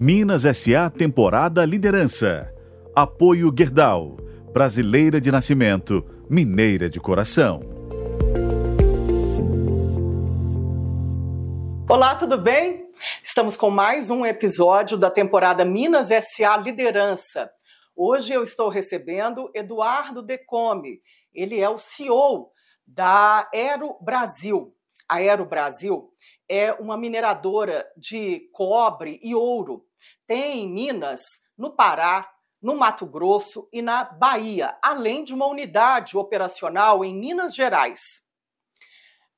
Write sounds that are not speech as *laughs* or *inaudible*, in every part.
Minas SA Temporada Liderança. Apoio Gerdau. Brasileira de nascimento, mineira de coração. Olá, tudo bem? Estamos com mais um episódio da temporada Minas SA Liderança. Hoje eu estou recebendo Eduardo Decome. Ele é o CEO da Aero Brasil. A Aero Brasil é uma mineradora de cobre e ouro. Tem em Minas, no Pará, no Mato Grosso e na Bahia, além de uma unidade operacional em Minas Gerais.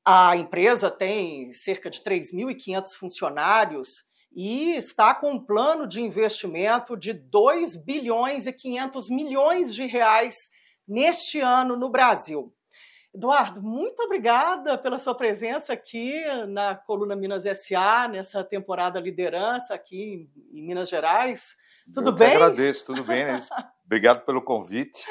A empresa tem cerca de 3.500 funcionários e está com um plano de investimento de 2 bilhões e 500 milhões de reais neste ano no Brasil. Eduardo, muito obrigada pela sua presença aqui na Coluna Minas SA, nessa temporada liderança aqui em Minas Gerais. Tudo Eu bem? Eu agradeço, tudo bem, né? Obrigado pelo convite.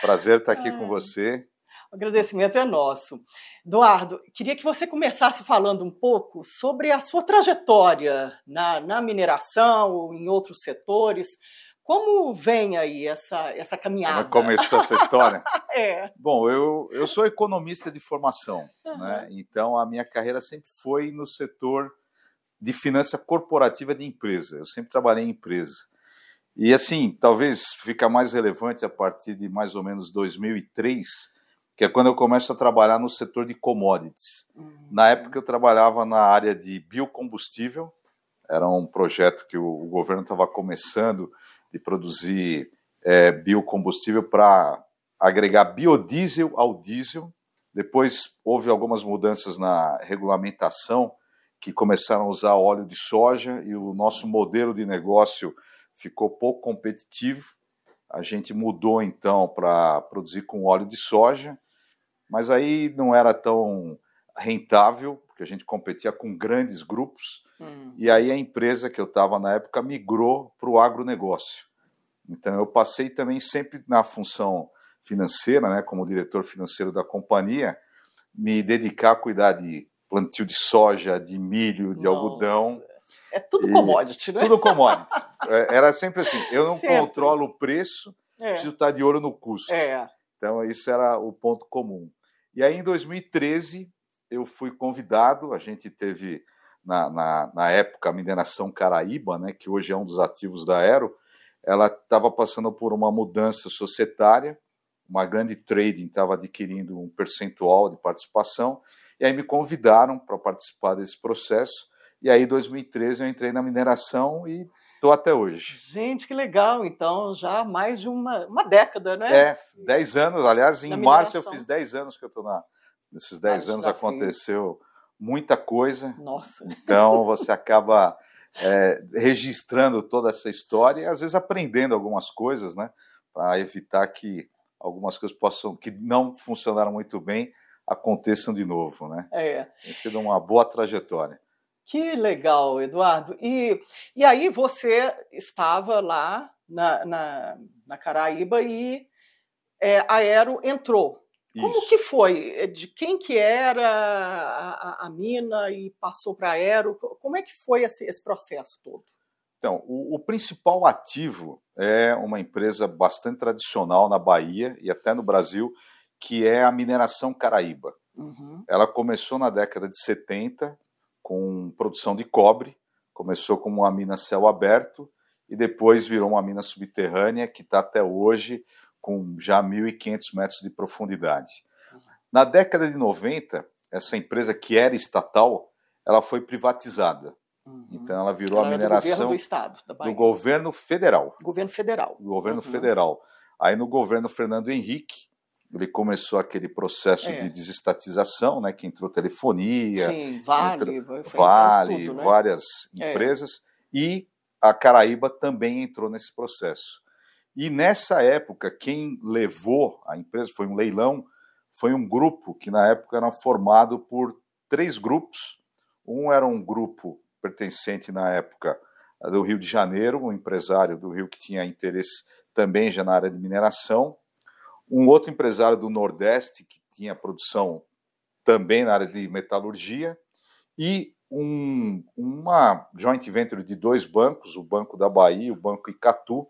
Prazer estar aqui com você. O agradecimento é nosso. Eduardo, queria que você começasse falando um pouco sobre a sua trajetória na, na mineração ou em outros setores. Como vem aí essa, essa caminhada? Como começou essa história? *laughs* é. Bom, eu, eu sou economista de formação, uhum. né? então a minha carreira sempre foi no setor de finança corporativa de empresa. Eu sempre trabalhei em empresa. E assim, talvez fica mais relevante a partir de mais ou menos 2003, que é quando eu começo a trabalhar no setor de commodities. Uhum. Na época eu trabalhava na área de biocombustível, era um projeto que o, o governo estava começando de produzir é, biocombustível para agregar biodiesel ao diesel. Depois houve algumas mudanças na regulamentação que começaram a usar óleo de soja e o nosso modelo de negócio ficou pouco competitivo. A gente mudou então para produzir com óleo de soja, mas aí não era tão rentável, porque a gente competia com grandes grupos, hum. e aí a empresa que eu estava na época migrou para o agronegócio. Então eu passei também sempre na função financeira, né, como diretor financeiro da companhia, me dedicar a cuidar de plantio de soja, de milho, de Nossa. algodão. É tudo commodity, né? Tudo commodity. É, era sempre assim, eu não sempre. controlo o preço, é. preciso estar de olho no custo. É. Então, isso era o ponto comum. E aí, em 2013, eu fui convidado, a gente teve, na, na, na época, a mineração Caraíba, né, que hoje é um dos ativos da Aero, ela estava passando por uma mudança societária, uma grande trading estava adquirindo um percentual de participação, e aí me convidaram para participar desse processo, e aí em 2013 eu entrei na mineração e estou até hoje. Gente, que legal, então já mais de uma, uma década, né? É, 10 anos, aliás, em março eu fiz 10 anos que eu estou na... Nesses 10 anos desafios. aconteceu muita coisa. Nossa. Então *laughs* você acaba é, registrando toda essa história e às vezes aprendendo algumas coisas, né, para evitar que algumas coisas possam que não funcionaram muito bem aconteçam de novo, né? É. Tem sido uma boa trajetória. Que legal, Eduardo. E, e aí você estava lá na, na, na Caraíba e é, a Aero entrou como Isso. que foi? É, de quem que era a, a, a mina e passou para a Aero? Como é que foi esse, esse processo todo? Então, o, o, principal ativo é uma empresa bastante tradicional na Bahia e até no Brasil, que é a mineração Caraíba. Uhum. Ela começou na década de 70 com produção de cobre, começou como uma mina céu aberto e depois virou uma mina subterrânea que está até hoje com já 1.500 metros de profundidade. Na década de 90, essa empresa que era estatal, ela foi privatizada. Uhum. Então ela virou ela a mineração do governo do estado, do governo federal. Governo federal. Do governo uhum. federal. Aí no governo Fernando Henrique, ele começou aquele processo é. de desestatização, né, que entrou telefonia, Sim, Vale, entrou, Vale, tudo, né? várias é. empresas e a Caraíba também entrou nesse processo. E nessa época, quem levou a empresa foi um leilão, foi um grupo que na época era formado por três grupos. Um era um grupo pertencente na época do Rio de Janeiro, um empresário do Rio que tinha interesse também já na área de mineração. Um outro empresário do Nordeste que tinha produção também na área de metalurgia e um, uma joint venture de dois bancos, o Banco da Bahia e o Banco Icatu.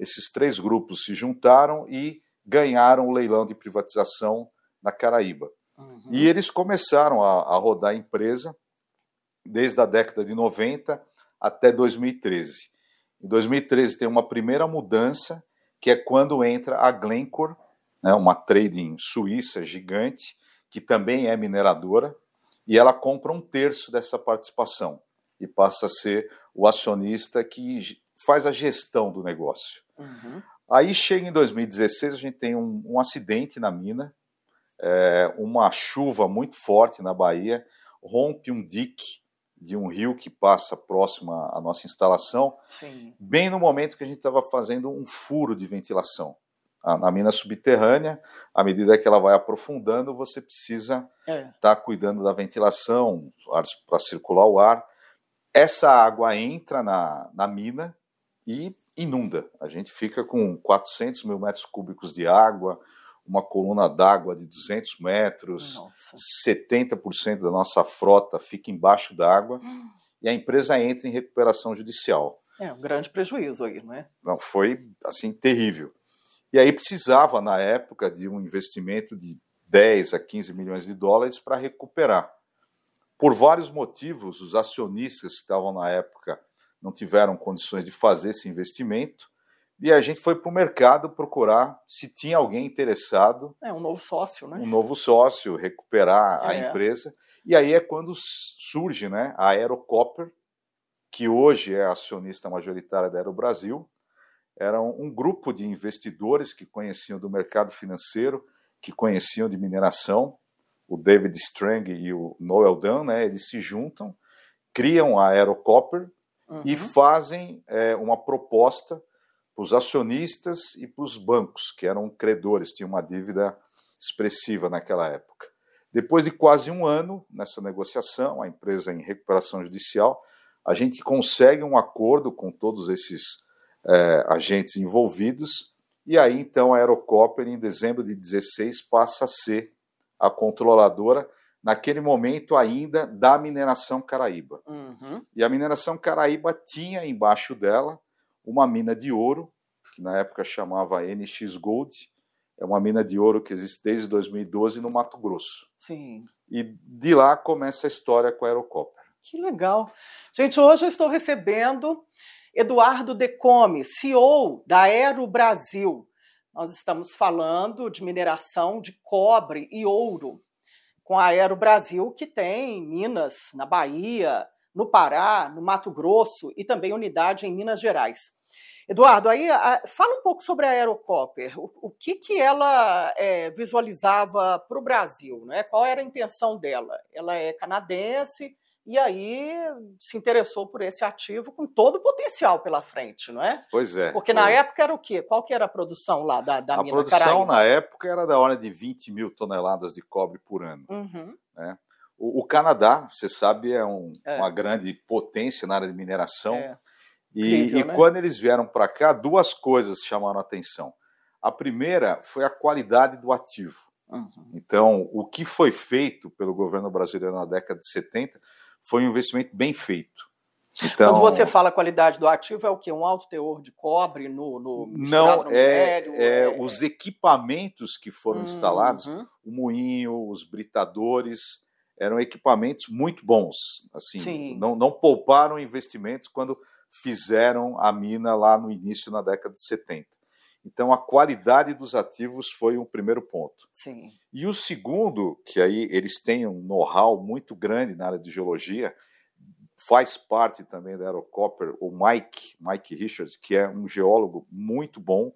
Esses três grupos se juntaram e ganharam o leilão de privatização na Caraíba. Uhum. E eles começaram a, a rodar a empresa desde a década de 90 até 2013. Em 2013 tem uma primeira mudança, que é quando entra a Glencore, né, uma trading suíça gigante, que também é mineradora, e ela compra um terço dessa participação e passa a ser o acionista que faz a gestão do negócio. Uhum. Aí chega em 2016, a gente tem um, um acidente na mina, é, uma chuva muito forte na Bahia, rompe um dique de um rio que passa próximo à nossa instalação, Sim. bem no momento que a gente estava fazendo um furo de ventilação. Na mina subterrânea, à medida que ela vai aprofundando, você precisa estar é. tá cuidando da ventilação para circular o ar. Essa água entra na, na mina e inunda. A gente fica com 400 mil metros cúbicos de água, uma coluna d'água de 200 metros, nossa. 70% da nossa frota fica embaixo d'água hum. e a empresa entra em recuperação judicial. É um grande prejuízo aí, não é? Não, foi assim terrível. E aí precisava, na época, de um investimento de 10 a 15 milhões de dólares para recuperar. Por vários motivos, os acionistas que estavam na época não tiveram condições de fazer esse investimento e a gente foi para o mercado procurar se tinha alguém interessado. É, um novo sócio, né? Um novo sócio, recuperar é. a empresa. E aí é quando surge né, a Aerocopper, que hoje é acionista majoritária da Aerobrasil. Era um, grupo de investidores que conheciam do mercado financeiro, que conheciam de mineração. O David Strang e o Noel Dunn, né, eles se juntam, criam a Aerocopper uhum. e fazem é, uma proposta para os acionistas e para os bancos, que eram credores, tinham uma dívida expressiva naquela época. Depois de quase um ano nessa negociação, a empresa em recuperação judicial, a gente consegue um acordo com todos esses é, agentes envolvidos, e aí então a Aerocopter, em dezembro de 16, passa a ser a controladora, naquele momento ainda, da mineração Caraíba. Uhum. E a mineração Caraíba tinha embaixo dela uma mina de ouro, que na época chamava NX Gold, é uma mina de ouro que existe desde 2012 no Mato Grosso. Sim. E de lá começa a história com a Aerocopter. Que legal. Gente, hoje eu estou recebendo Eduardo Decome, CEO da Aero Brasil. Nós estamos falando de mineração de cobre e ouro com a Aero Brasil, que tem minas na Bahia, no Pará, no Mato Grosso e também unidade em Minas Gerais. Eduardo, aí fala um pouco sobre a Aerocopter. O, o que, que ela é, visualizava para o Brasil? Né? Qual era a intenção dela? Ela é canadense e aí se interessou por esse ativo com todo o potencial pela frente, não é? Pois é. Porque na época era o quê? Qual que era a produção lá da, da a mina A produção Caraíba? na época era da ordem de 20 mil toneladas de cobre por ano. Uhum. Né? O, o, Canadá, você sabe, é, um, é, uma grande potência na área de mineração. É. E, Incrível, e né? quando eles vieram para cá, duas coisas chamaram a atenção. A primeira foi a qualidade do ativo. Uhum. Então, o que foi feito pelo governo brasileiro na década de 70 foi um investimento bem feito. Então, Quando você fala qualidade do ativo, é o que? Um alto teor de cobre no, no Não, no é, é, é, os equipamentos que foram uhum. instalados, o moinho, os britadores, eram equipamentos muito bons. Assim, não, não pouparam investimentos quando fizeram a mina lá no início, na década de 70. Então, a qualidade dos ativos foi um primeiro ponto. Sim. E o segundo, que aí eles têm um know-how muito grande na área de geologia, faz parte também da Aerocopper, o Mike, Mike Richards, que é um geólogo muito bom,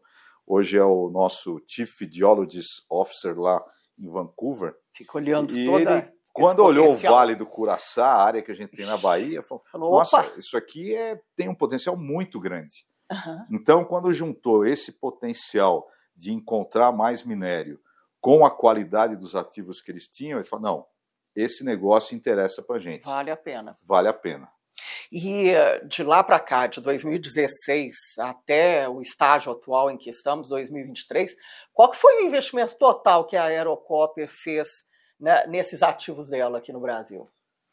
hoje é o nosso Chief Geologist Officer lá em Vancouver. Fica olhando e toda ele quando olhou o Vale do Curaçá, a área que a gente tem na Bahia, falou: nossa, isso aqui é, tem um potencial muito grande. Uhum. Então, quando juntou esse potencial de encontrar mais minério com a qualidade dos ativos que eles tinham, eles falaram: não, esse negócio interessa para gente. Vale a pena. Vale a pena. E eh, de lá para cá, de 2016 até o estágio atual em que estamos, 2023, qual que foi o investimento total que a Aerocopter fez né, nesses ativos dela aqui no Brasil?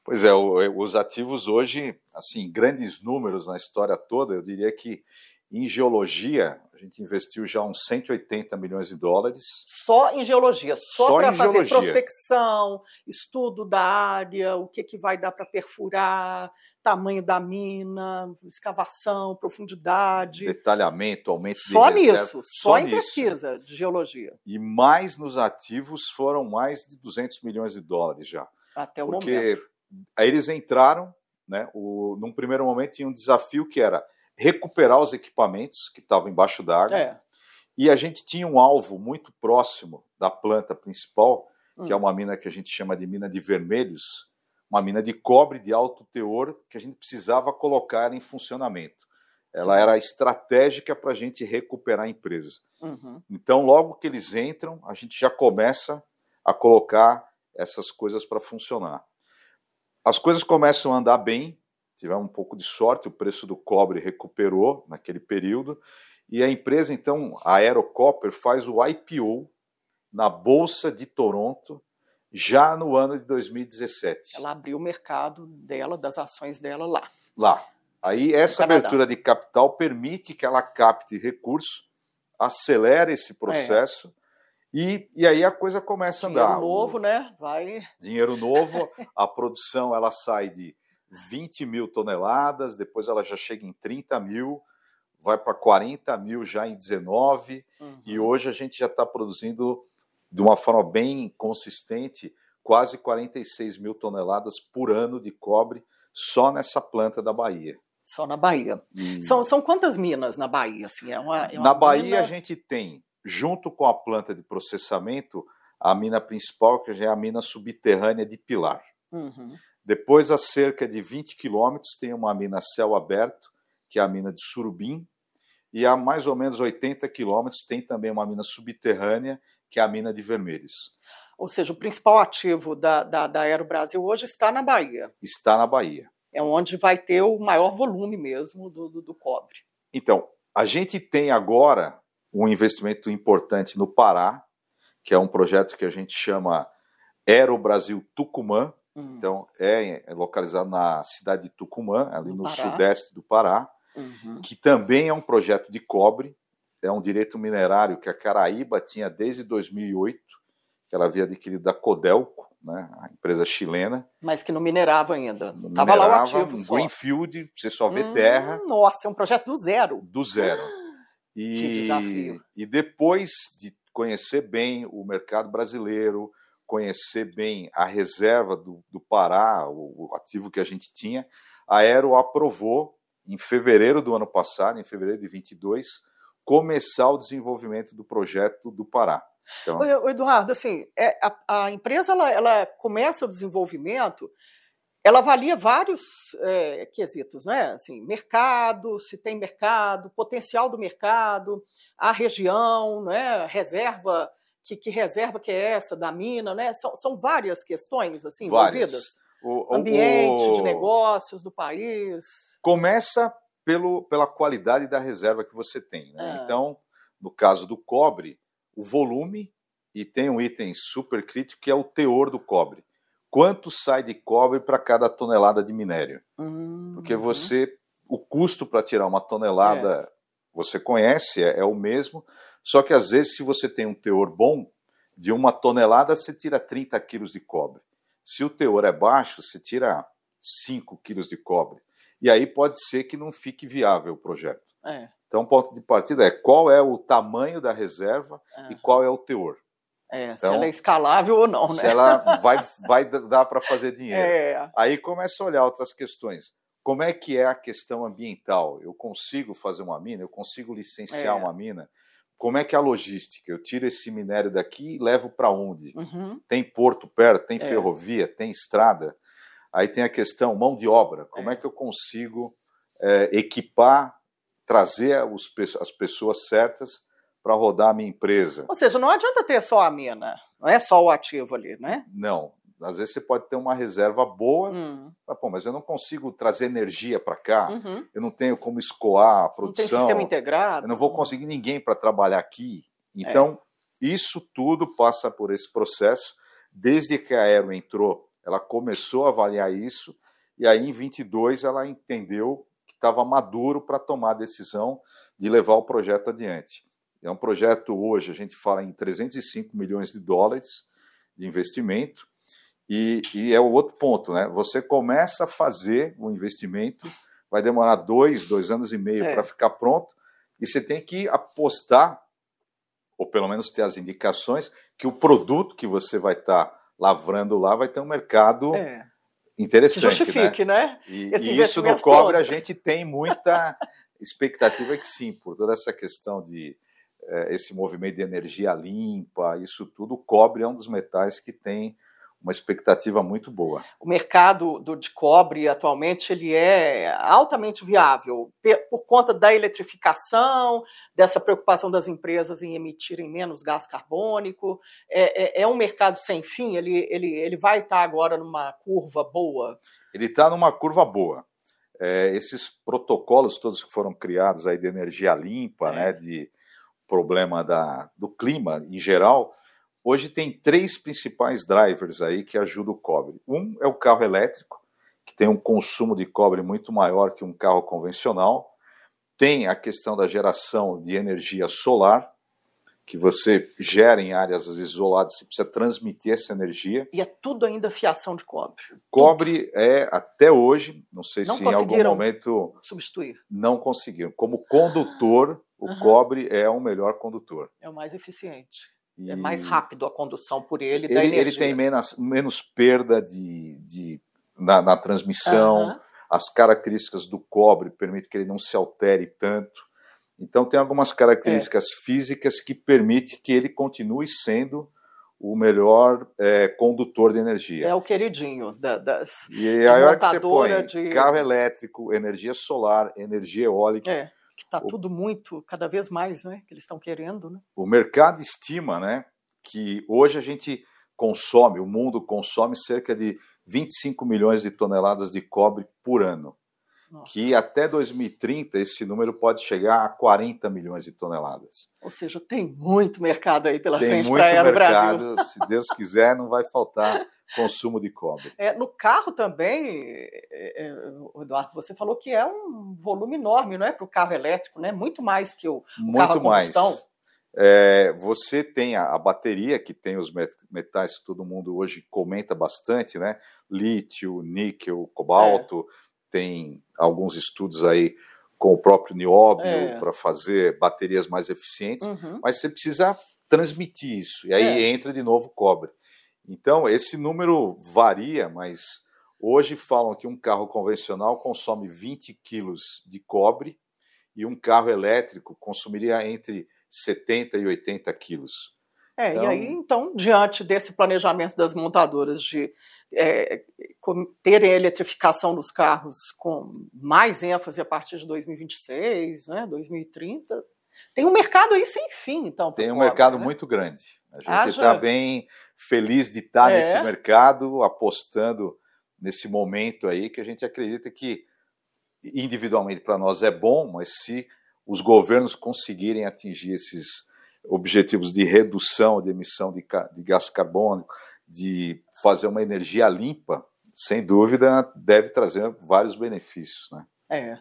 Pois é, os ativos hoje, assim, grandes números na história toda, eu diria que em geologia, a gente investiu já uns 180 milhões de dólares. Só em geologia, só, só para fazer geologia. prospecção, estudo da área, o que, que vai dar para perfurar, tamanho da mina, escavação, profundidade. Detalhamento, aumento só de nisso, reserva. Só, só em nisso. pesquisa de geologia. E mais nos ativos foram mais de 200 milhões de dólares já. Até o Porque momento. Aí eles entraram, né, o, num primeiro momento tinha um desafio que era recuperar os equipamentos que estavam embaixo d'água. É. E a gente tinha um alvo muito próximo da planta principal, hum. que é hum. uma mina que a gente chama de mina de vermelhos, uma mina de cobre de alto teor que a gente precisava colocar em funcionamento. Ela Sim. era estratégica para a gente recuperar a empresa. Uhum. Então, logo que eles entram, a gente já começa a colocar essas coisas para funcionar. As coisas começam a andar bem, tivemos um pouco de sorte, o preço do cobre recuperou naquele período, e a empresa, então, a Aerocopper, faz o IPO na Bolsa de Toronto já no ano de 2017. Ela abriu o mercado dela, das ações dela lá. Lá. Aí essa abertura de capital permite que ela capte recurso, acelere esse processo é. e, e aí a coisa começa Dinheiro a andar. Dinheiro novo, o, né? Vai. Dinheiro novo, *laughs* a produção ela sai de 20 mil toneladas, depois ela já chega em 30 mil, vai para 40 mil já em 19, uhum. e hoje a gente já está produzindo de uma forma bem consistente quase 46 mil toneladas por ano de cobre só nessa planta da Bahia. Só na Bahia. E... São, são quantas minas na Bahia? Assim, é uma, é uma na Bahia mina... a gente tem, junto com a planta de processamento, a mina principal, que é a mina subterrânea de Pilar. Uhum. Depois, a cerca de 20 quilômetros, tem uma mina a céu aberto, que é a mina de Surubim, e a mais ou menos 80 quilômetros tem também uma mina subterrânea, que é a mina de Vermelhos. Ou seja, o principal ativo da, da, da Aero Brasil hoje está na Bahia. Está na Bahia. É onde vai ter o maior volume mesmo do, do, do cobre. Então, a gente tem agora um investimento importante no Pará, que é um projeto que a gente chama Aero Brasil Tucumã, Uhum. Então, é, é, localizado na cidade de Tucumã, ali no, no sudeste do Pará, uhum. que também é um projeto de cobre, é um direito minerário que a Caraíba tinha desde 2008, que ela havia adquirido da Codelco, né, a empresa chilena. Mas que não minerava ainda. Estava lá o ativo. Um greenfield, você só vê hum, terra. Nossa, é um projeto do zero. Do zero. E, *gasps* que desafio. E depois de conhecer bem o mercado brasileiro, conhecer bem a reserva do, do Pará, o, o, ativo que a gente tinha, a Aero aprovou, em fevereiro do ano passado, em fevereiro de 22, começar o desenvolvimento do projeto do Pará. Então... Eduardo, assim, é, a, a, empresa ela, ela, começa o desenvolvimento, ela avalia vários é, quesitos, né? Assim, mercado, se tem mercado, potencial do mercado, a região, né? reserva que, que, reserva que é essa da mina, né? São, são várias questões assim envolvidas. O, Ambiente o, de negócios do país. Começa pelo, pela qualidade da reserva que você tem. Né? É. Então, no caso do cobre, o volume e tem um item super crítico que é o teor do cobre. Quanto sai de cobre para cada tonelada de minério? Uhum. Porque você, o custo para tirar uma tonelada, é. você conhece, é, é o mesmo, só que às vezes, se você tem um teor bom, de uma tonelada você tira 30 quilos de cobre. Se o teor é baixo, você tira 5 quilos de cobre. E aí pode ser que não fique viável o projeto. É. Então, o ponto de partida é qual é o tamanho da reserva é. e qual é o teor. É, então, se ela é escalável ou não, né? Se ela *laughs* vai, vai dar para fazer dinheiro. É. Aí começa a olhar outras questões. Como é que é a questão ambiental? Eu consigo fazer uma mina? Eu consigo licenciar é. uma mina? Como é que é a logística? Eu tiro esse minério daqui e levo para onde? Uhum. Tem porto perto, tem é. ferrovia, tem estrada. Aí tem a questão mão de obra. Como é, é que eu consigo é, equipar, trazer os, as pessoas certas para rodar a minha empresa? Ou seja, não adianta ter só a mina, não é só o ativo ali, né? Não. Às vezes você pode ter uma reserva boa, hum. mas, pô, mas eu não consigo trazer energia para cá, uhum. eu não tenho como escoar a produção. Não tem sistema integrado. Eu não vou conseguir ninguém para trabalhar aqui. Então, é. isso tudo passa por esse processo. Desde que a Aero entrou ela começou a avaliar isso e aí em 22 ela entendeu que estava maduro para tomar a decisão de levar o projeto adiante. É um projeto hoje, a gente fala em 305 milhões de dólares de investimento, e, e, é o outro ponto, né? Você começa a fazer o investimento, vai demorar dois, dois anos e meio é. para ficar pronto, e você tem que apostar, ou pelo menos ter as indicações, que o produto que você vai estar tá lavrando lá vai ter um mercado é. interessante. Que justifique, né? né? E, e isso no cobre a gente tem muita *laughs* expectativa que sim, por toda essa questão de é, esse movimento de energia limpa, isso tudo, o cobre é um dos metais que tem uma expectativa muito boa. O mercado do, de cobre atualmente ele é altamente viável por conta da eletrificação, dessa preocupação das empresas em emitirem menos gás carbônico. É, é, é um mercado sem fim. Ele, ele, ele vai estar agora numa curva boa. Ele está numa curva boa. É, esses protocolos todos que foram criados aí de energia limpa, é. né, de problema da, do clima em geral, Hoje tem três principais drivers aí que ajudam o cobre. Um é o carro elétrico, que tem um consumo de cobre muito maior que um carro convencional. Tem a questão da geração de energia solar, que você gera em áreas isoladas, você precisa transmitir essa energia. E é tudo ainda fiação de cobre. Cobre tudo. é, até hoje, não sei não se em algum momento. Substituir. Não conseguiram. Como condutor, o uhum. cobre é o melhor condutor. É o mais eficiente. E é mais rápido a condução por ele. Ele, ele tem menos, menos perda de, de, na, na transmissão. Uhum. As características do cobre permitem que ele não se altere tanto. Então, tem algumas características é. físicas que permitem que ele continue sendo o melhor é, condutor de energia. É o queridinho da, das. E aí, a hora que você põe de... carro elétrico, energia solar, energia eólica. É que está tudo muito, cada vez mais, né, que eles estão querendo. Né? O mercado estima né, que hoje a gente consome, o mundo consome cerca de 25 milhões de toneladas de cobre por ano. Nossa. Que até 2030 esse número pode chegar a 40 milhões de toneladas. Ou seja, tem muito mercado aí pela tem frente para o Brasil. *laughs* Se Deus quiser, não vai faltar consumo de cobre. É, no carro também, é, é, Eduardo, você falou que é um volume enorme, não é, para o carro elétrico, né? Muito mais que o, Muito carro a combustão. Mais. É, você tem a, a, bateria, que tem os metais que todo mundo hoje comenta bastante, né? Lítio, níquel, cobalto, é. Tem alguns estudos aí com o próprio nióbio é. para fazer baterias mais eficientes, uhum. mas você precisa transmitir isso, e aí é. entra de novo o cobre. Então, esse número varia, mas hoje falam que um carro convencional consome 20 quilos de cobre e um carro elétrico consumiria entre 70 e 80 quilos. É, então, e aí, então, diante desse planejamento das montadoras de é, terem a eletrificação dos carros com mais ênfase a partir de 2026, né, 2030, tem um mercado aí sem fim, então. Tem um mercado né? muito grande. A gente está bem feliz de estar tá é. nesse mercado, apostando nesse momento aí, que a gente acredita que individualmente para nós é bom, mas se os governos conseguirem atingir esses objetivos de redução de emissão de, de gás carbônico, de fazer uma energia limpa, sem dúvida deve trazer vários benefícios, né? É.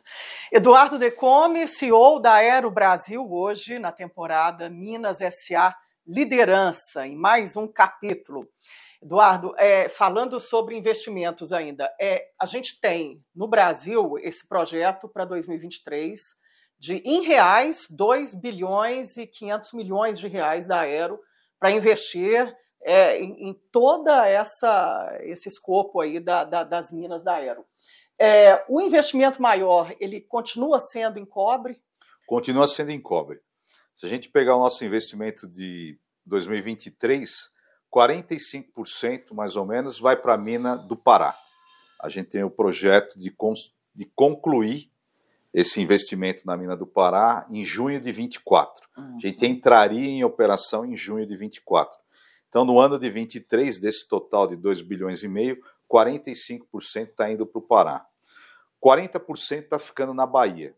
Eduardo Decome, CEO da Aero Brasil, hoje na temporada Minas SA Liderança, em mais um capítulo. Eduardo, é, falando sobre investimentos ainda, é, a gente tem no Brasil esse projeto para 2023 de, em reais, 2 bilhões e 500 milhões de reais da Aero para investir é, em, em, toda essa esse escopo aí da, da, das minas da Aero. É, o investimento maior, ele continua sendo em cobre? Continua sendo em cobre. Se a gente pegar o nosso investimento de 2023, 45% mais ou menos vai para a mina do Pará. A gente tem o projeto de, de concluir esse investimento na mina do Pará em junho de 24. Uhum. A gente entraria em operação em junho de 24. Então, no ano de 23, desse total de 2 bilhões e meio, 45% está indo para o Pará. 40% está ficando na Bahia.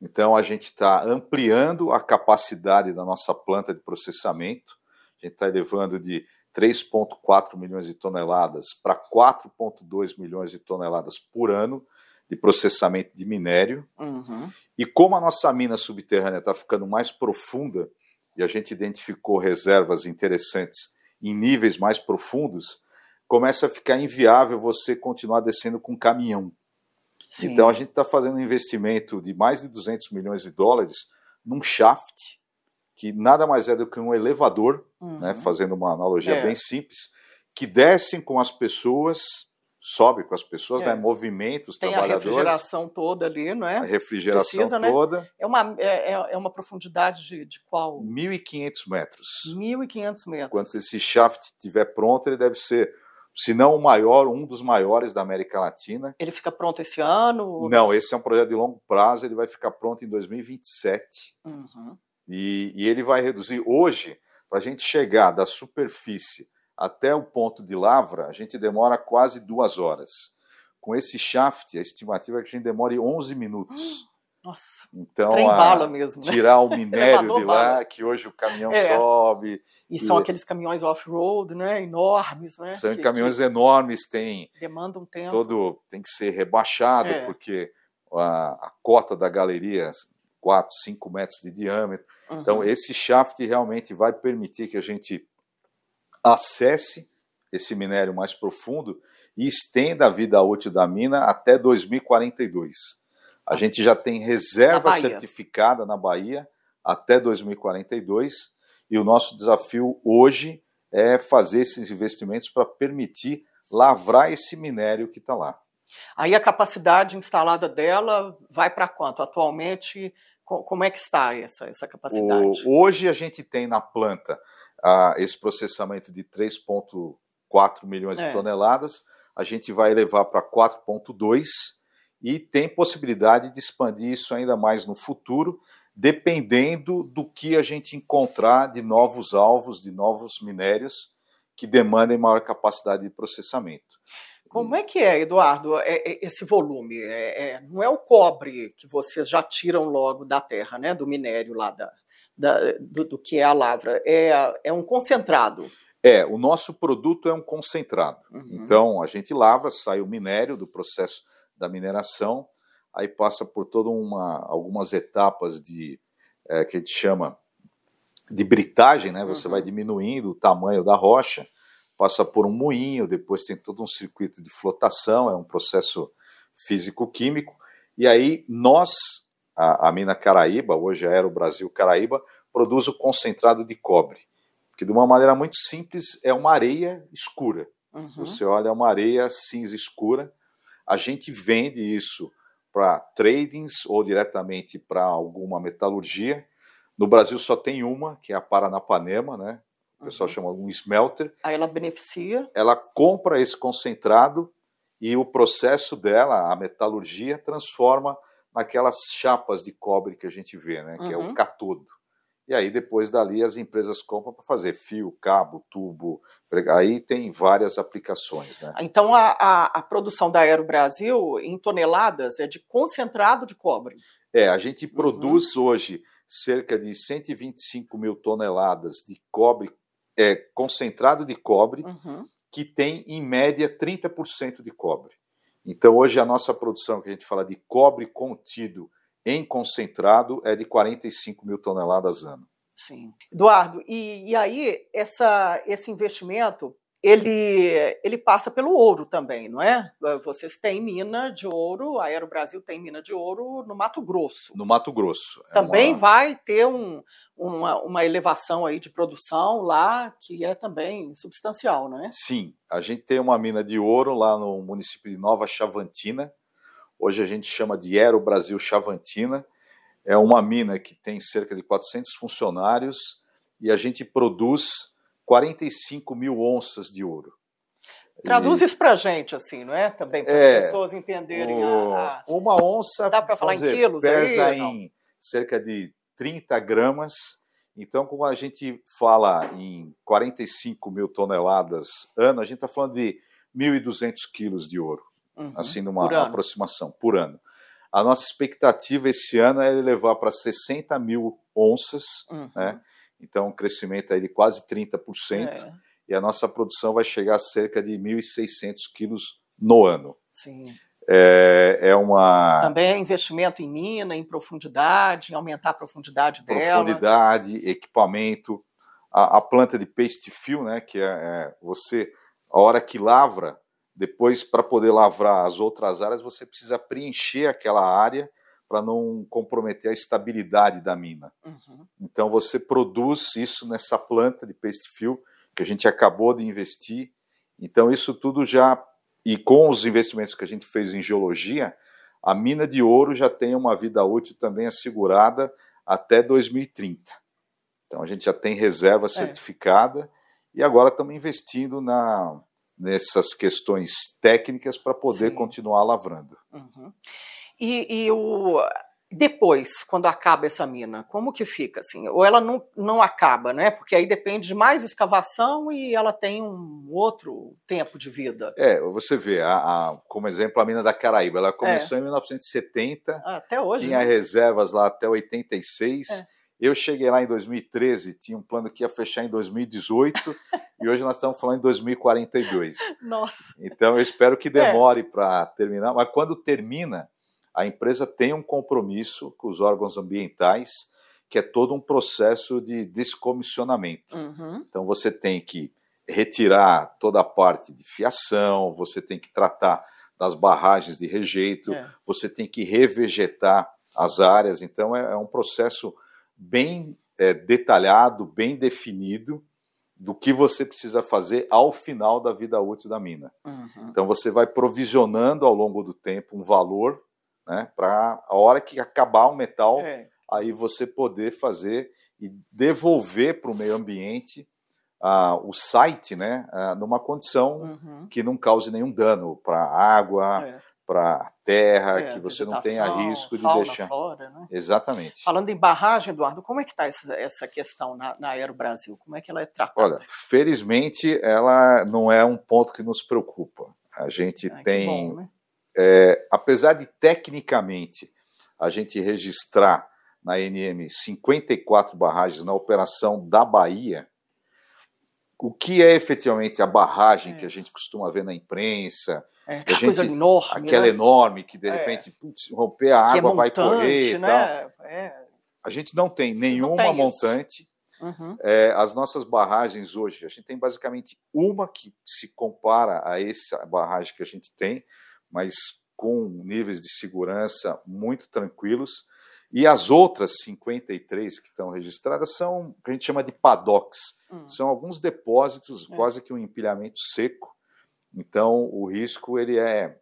Então a gente está ampliando a capacidade da nossa planta de processamento. A gente está elevando de 3,4 milhões de toneladas para 4,2 milhões de toneladas por ano de processamento de minério. Uhum. E como a nossa mina subterrânea está ficando mais profunda e a gente identificou reservas interessantes em níveis mais profundos, começa a ficar inviável você continuar descendo com caminhão. Sim. Então a gente está fazendo um investimento de mais de 200 milhões de dólares num shaft que nada mais é do que um elevador, Uhum. né, fazendo uma analogia É. bem simples, que descem com as pessoas, sobe com as pessoas, É. né, movimenta os Tem a trabalhadores, refrigeração toda ali, não a é? refrigeração Precisa, né? toda, É uma, é, é- é uma profundidade de, de qual? 1.500 metros. 1.500 metros. Quando esse shaft estiver pronto, ele deve ser, se não o maior, um dos maiores da América Latina. Ele fica pronto esse ano? Não, esse é um projeto de longo prazo, ele vai ficar pronto em 2027. Uhum. E, e ele vai reduzir. Hoje, para a gente chegar da superfície até o ponto de lavra, a gente demora quase duas horas. Com esse shaft, a estimativa é que a gente demore 11 minutos. Nossa, Então, trem a- bala mesmo, né? tirar o *laughs* minério de lá, bala. que hoje o caminhão É. sobe. E são E- aqueles caminhões off-road, né? Enormes, né? São que- caminhões enormes, tem que demandam tempo. todo tem que ser rebaixado É. porque a, a cota da galeria 4, 5 metros de diâmetro. Uhum. Então esse shaft realmente vai permitir que a gente acesse esse minério mais profundo e estenda a vida útil da mina até 2042. A gente já tem reserva Bahia. certificada na Bahia até 2042 e o nosso desafio hoje é fazer esses investimentos para permitir lavrar esse minério que está lá. Aí a capacidade instalada dela vai para quanto? Atualmente, co- como é que está essa, essa capacidade? O- hoje a gente tem na planta ah, esse processamento de 3,4 milhões É. de toneladas, a gente vai elevar para 4,2 e tem possibilidade de expandir isso ainda mais no futuro, dependendo do que a gente encontrar de novos alvos, de novos minérios que demandem maior capacidade de processamento. Como é que é, Eduardo, é- é- esse volume? É- não é o cobre que vocês já tiram logo da terra, né? Do minério lá da, da- do, do que é a lavra. É, é um concentrado. É, o nosso produto é um concentrado. Uhum. Então, a gente lava, sai o minério do processo da mineração, aí passa por toda uma algumas etapas de é, que a gente chama de britagem, né? Você Uhum. vai diminuindo o tamanho da rocha, passa por um moinho, depois tem todo um circuito de flotação, é um processo físico-químico, e aí nós, a, a mina Caraíba, hoje a Aero Brasil Caraíba, produz o concentrado de cobre, que de uma maneira muito simples é uma areia escura. Uhum. Você olha, é uma areia cinza escura. A gente vende isso para tradings ou diretamente para alguma metalurgia. No Brasil só tem uma, que é a Paranapanema, né? O pessoal Uhum. chama um smelter. Aí ela beneficia. Ela compra esse concentrado e o processo dela, a metalurgia, transforma naquelas chapas de cobre que a gente vê, né? Que é Uhum. o catodo. E aí depois dali as empresas compram para fazer fio, cabo, tubo. Aí tem várias aplicações, né? Então, a, a, a produção da Aero Brasil, em toneladas, é de concentrado de cobre. É, a gente Uhum. produz hoje cerca de 125 mil toneladas de cobre, é, concentrado de cobre, Uhum. que tem, em média, 30% de cobre. Então, hoje, a nossa produção, que a gente fala de cobre contido em concentrado, é de 45 mil toneladas ano. Sim. Eduardo, e, e aí essa, esse investimento ele, ele passa pelo ouro também, não é? Vocês têm mina de ouro, a Aero Brasil tem mina de ouro no Mato Grosso. No Mato Grosso. É Também uma- vai ter um, uma, uma elevação aí de produção lá que é também substancial, não é? Sim, a gente tem uma mina de ouro lá no município de Nova Chavantina. Hoje a gente chama de Aero Brasil Chavantina. É uma mina que tem cerca de 400 funcionários e a gente produz 45 mil onças de ouro. Traduz E isso pra gente, assim, não é? Também para É, as pessoas entenderem o- a, Uma onça Dá falar em vamos quilos aí, pesa não? em cerca de 30 gramas. Então, como a gente fala em 45 mil toneladas ano, a gente está falando de 1.200 quilos de ouro. Uhum, assim numa por aproximação por ano. A nossa expectativa esse ano é levar para 60 mil onças, Uhum. né? Então um crescimento aí de quase 30%. É. e a nossa produção vai chegar a cerca de 1.600 quilos no ano. Sim. É, é uma. Também é investimento em mina, em profundidade, em aumentar a profundidade dela. Profundidade, equipamento. A, a planta de paste fill, né, que é, é você, a hora que lavra, depois para poder lavrar as outras áreas, você precisa preencher aquela área para não comprometer a estabilidade da mina. Uhum. Então você produz isso nessa planta de paste fill que a gente acabou de investir. Então isso tudo já e com os investimentos que a gente fez em geologia, a mina de ouro já tem uma vida útil também assegurada até 2030. Então a gente já tem reserva é. certificada e agora estamos investindo na, nessas questões técnicas para poder Sim. continuar lavrando. Uhum. E, e o, depois, quando acaba essa mina, como que fica assim? Ou ela não, não acaba, né? Porque aí depende de mais escavação e ela tem um outro tempo de vida. É, você vê, a, a como exemplo, a mina da Caraíba, ela começou é. em 1970, ah, até hoje, tinha né? reservas lá até 86. É. Eu cheguei lá em 2013, tinha um plano que ia fechar em 2018 *laughs* e hoje nós estamos falando em 2042. Nossa. Então eu espero que demore é. para terminar, mas quando termina, a empresa tem um compromisso com os órgãos ambientais, que é todo um processo de descomissionamento. Uhum. Então você tem que retirar toda a parte de fiação, você tem que tratar das barragens de rejeito, é. você tem que revegetar as áreas. Então é, é um processo bem é, detalhado, bem definido do que você precisa fazer ao final da vida útil da mina. Uhum. Então você vai provisionando ao longo do tempo um valor né? Para a hora que acabar o metal, é. aí você poder fazer e devolver para o meio ambiente uh, o site, né? Uh, numa condição uhum. que não cause nenhum dano para a água, é. para terra, é, que você não tenha risco de fauna, deixar. Flora, né? Exatamente. Falando em barragem, Eduardo, como é que está essa, essa questão na, na Aero Brasil? Como é que ela é tratada? Olha, felizmente ela não é um ponto que nos preocupa. A gente Ai, tem bom, né? É, apesar de tecnicamente a gente registrar na NM 54 barragens na operação da Bahia, o que é efetivamente a barragem é. que a gente costuma ver na imprensa, é, aquela gente, coisa enorme, aquela né? enorme que de é. repente putz, romper a é água vai correr né? É. A gente não tem nenhuma não tem montante. Uhum. É, as nossas barragens hoje, a gente tem basicamente uma que se compara a essa barragem que a gente tem, mas com níveis de segurança muito tranquilos. E as outras 53 que estão registradas são o que a gente chama de paddocks. Hum. São alguns depósitos, é. quase que um empilhamento seco. Então, o risco ele é,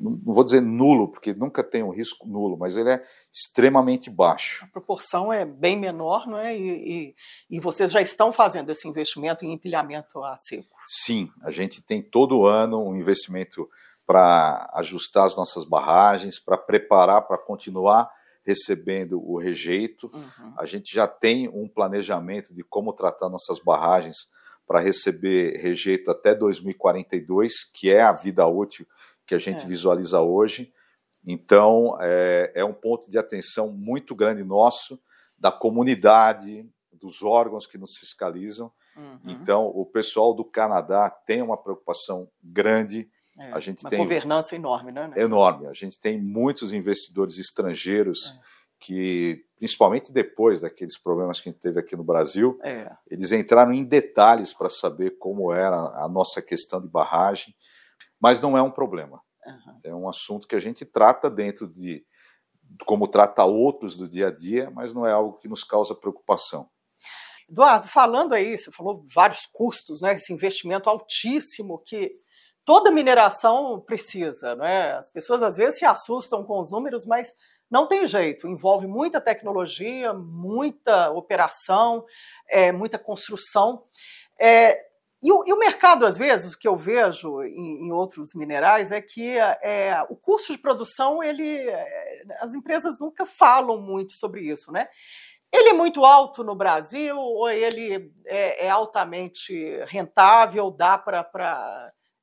não vou dizer nulo, porque nunca tem um risco nulo, mas ele é extremamente baixo. A proporção é bem menor, não é? E, e, e vocês já estão fazendo esse investimento em empilhamento a seco? Sim, a gente tem todo ano um investimento para ajustar as nossas barragens, para preparar para continuar recebendo o rejeito. Uhum. A gente já tem um planejamento de como tratar nossas barragens para receber rejeito até 2042, que é a vida útil que a gente é. visualiza hoje. Então, é, é um ponto de atenção muito grande nosso, da comunidade, dos órgãos que nos fiscalizam. Uhum. Então, o pessoal do Canadá tem uma preocupação grande é, a gente uma tem governança enorme, né? Enorme. A gente tem muitos investidores estrangeiros é. que, principalmente depois daqueles problemas que a gente teve aqui no Brasil, é. eles entraram em detalhes para saber como era a nossa questão de barragem, mas não é um problema. Uhum. É um assunto que a gente trata dentro de como trata outros do dia a dia, mas não é algo que nos causa preocupação. Eduardo, falando aí, você falou vários custos, né? Esse investimento altíssimo que toda mineração precisa, né? As pessoas às vezes se assustam com os números, mas não tem jeito. Envolve muita tecnologia, muita operação, é, muita construção. É, e, o, e, o, mercado, às vezes, o que eu vejo em, em outros minerais é que é, o custo de produção, ele, é, as empresas nunca falam muito sobre isso, né? Ele é muito alto no Brasil ou ele é, é altamente rentável, dá para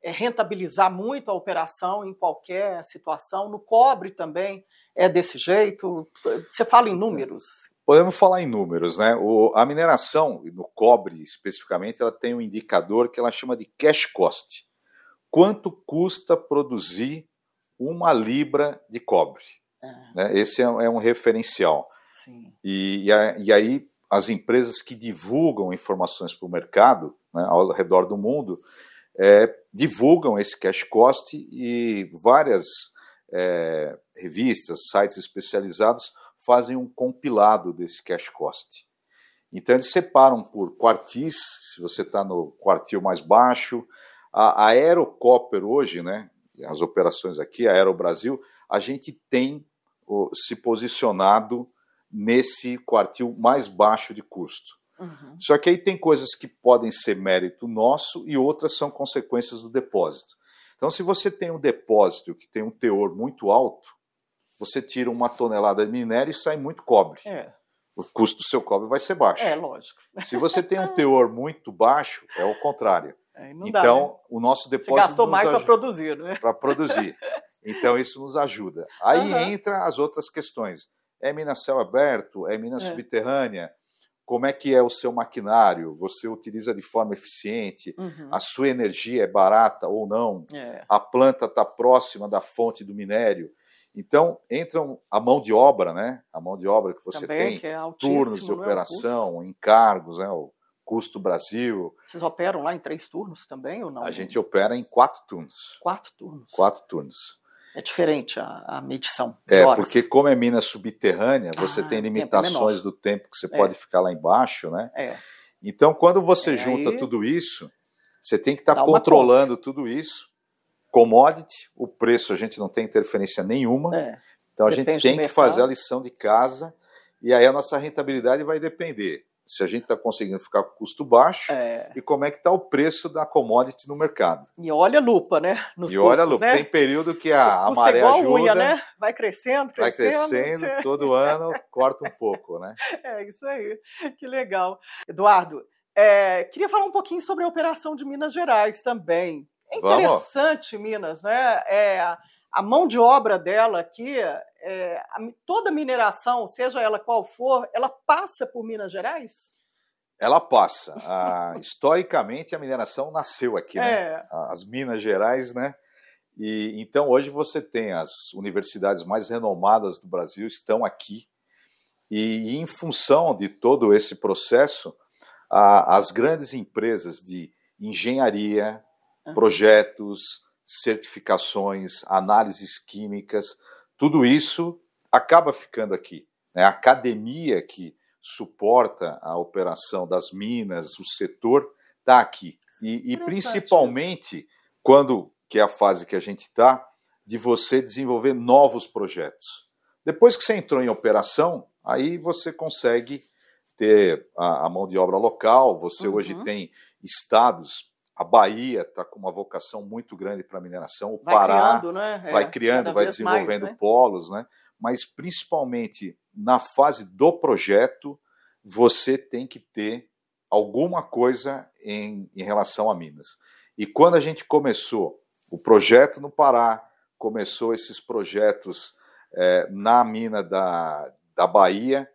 é, rentabilizar muito a operação em qualquer situação. No cobre também é desse jeito? Você fala em números. Podemos falar em números, né? O, a mineração, no cobre especificamente, ela tem um indicador que ela chama de cash cost. Quanto custa produzir uma libra de cobre? É. Né? Esse é, é, um referencial. Sim. E, e, a, e aí as empresas que divulgam informações para o mercado né, ao redor do mundo é, divulgam esse cash cost e várias é, revistas, sites especializados fazem um compilado desse cash cost. Então eles separam por quartis, se você está no quartil mais baixo. A, a Aerocopper hoje, né, as operações aqui, a Aero Brasil, a gente tem o, se posicionado nesse quartil mais baixo de custo. Uhum. Só que aí tem coisas que podem ser mérito nosso e outras são consequências do depósito. Então, se você tem um depósito que tem um teor muito alto, você tira uma tonelada de minério e sai muito cobre. É. O custo do seu cobre vai ser baixo. É, lógico. *laughs* Se você tem um teor muito baixo, é o contrário. É, então, dá, né? o nosso depósito. Você gastou mais para produzir, né? Para produzir. Então, isso nos ajuda. Aí uhum. entra as outras questões. É mina céu aberto? É mina é. subterrânea? Como é que é o seu maquinário? Você utiliza de forma eficiente? Uhum. A sua energia é barata ou não? É. A planta está próxima da fonte do minério? Então, entram a mão de obra, né? A mão de obra que você Também, tem, que é turnos de operação, encargos, né? O custo Brasil. Vocês operam lá em três turnos também ou não? A gente opera em quatro turnos. Quatro turnos. Quatro turnos. É diferente a, a medição. É, horas. porque como é mina subterrânea, você ah, tem limitações tempo do tempo que você é. pode ficar lá embaixo, né? É. Então, quando você é, junta aí... tudo isso, você tem que estar tá controlando tudo isso. Commodity, o preço a gente não tem interferência nenhuma. É. Então a Depende gente tem que fazer a lição de casa e aí a nossa rentabilidade vai depender se a gente está conseguindo ficar com custo baixo é. e como é que está o preço da commodity no mercado. E olha a lupa, né? Nos e custos, olha a lupa. Né? Tem período que a, a maré é igual ajuda. Unha, né? Vai crescendo, crescendo. Vai crescendo, todo ano corta um pouco, né? *laughs* É isso aí. Que legal. Eduardo, é, queria falar um pouquinho sobre a operação de Minas Gerais também. É interessante, Vamos. Minas, né? É, a mão de obra dela aqui, é, toda mineração, seja ela qual for, ela passa por Minas Gerais? Ela passa. Ah, *laughs* historicamente, a mineração nasceu aqui, né? É. As Minas Gerais, né? E então hoje você tem as universidades mais renomadas do Brasil estão aqui. E, e em função de todo esse processo, a, as grandes empresas de engenharia, uhum. projetos, certificações, análises químicas, tudo isso acaba ficando aqui. Né? A academia que suporta a operação das minas, o setor, está aqui. E, e principalmente quando, que é a fase que a gente está, de você desenvolver novos projetos. Depois que você entrou em operação, aí você consegue ter a, a mão de obra local, você uhum. hoje tem estados a Bahia está com uma vocação muito grande para a mineração, o vai Pará criando, né? é, vai criando, vai desenvolvendo mais, né? polos, né? mas principalmente na fase do projeto, você tem que ter alguma coisa em, em relação a Minas. E quando a gente começou o projeto no Pará, começou esses projetos é, na mina da, da Bahia,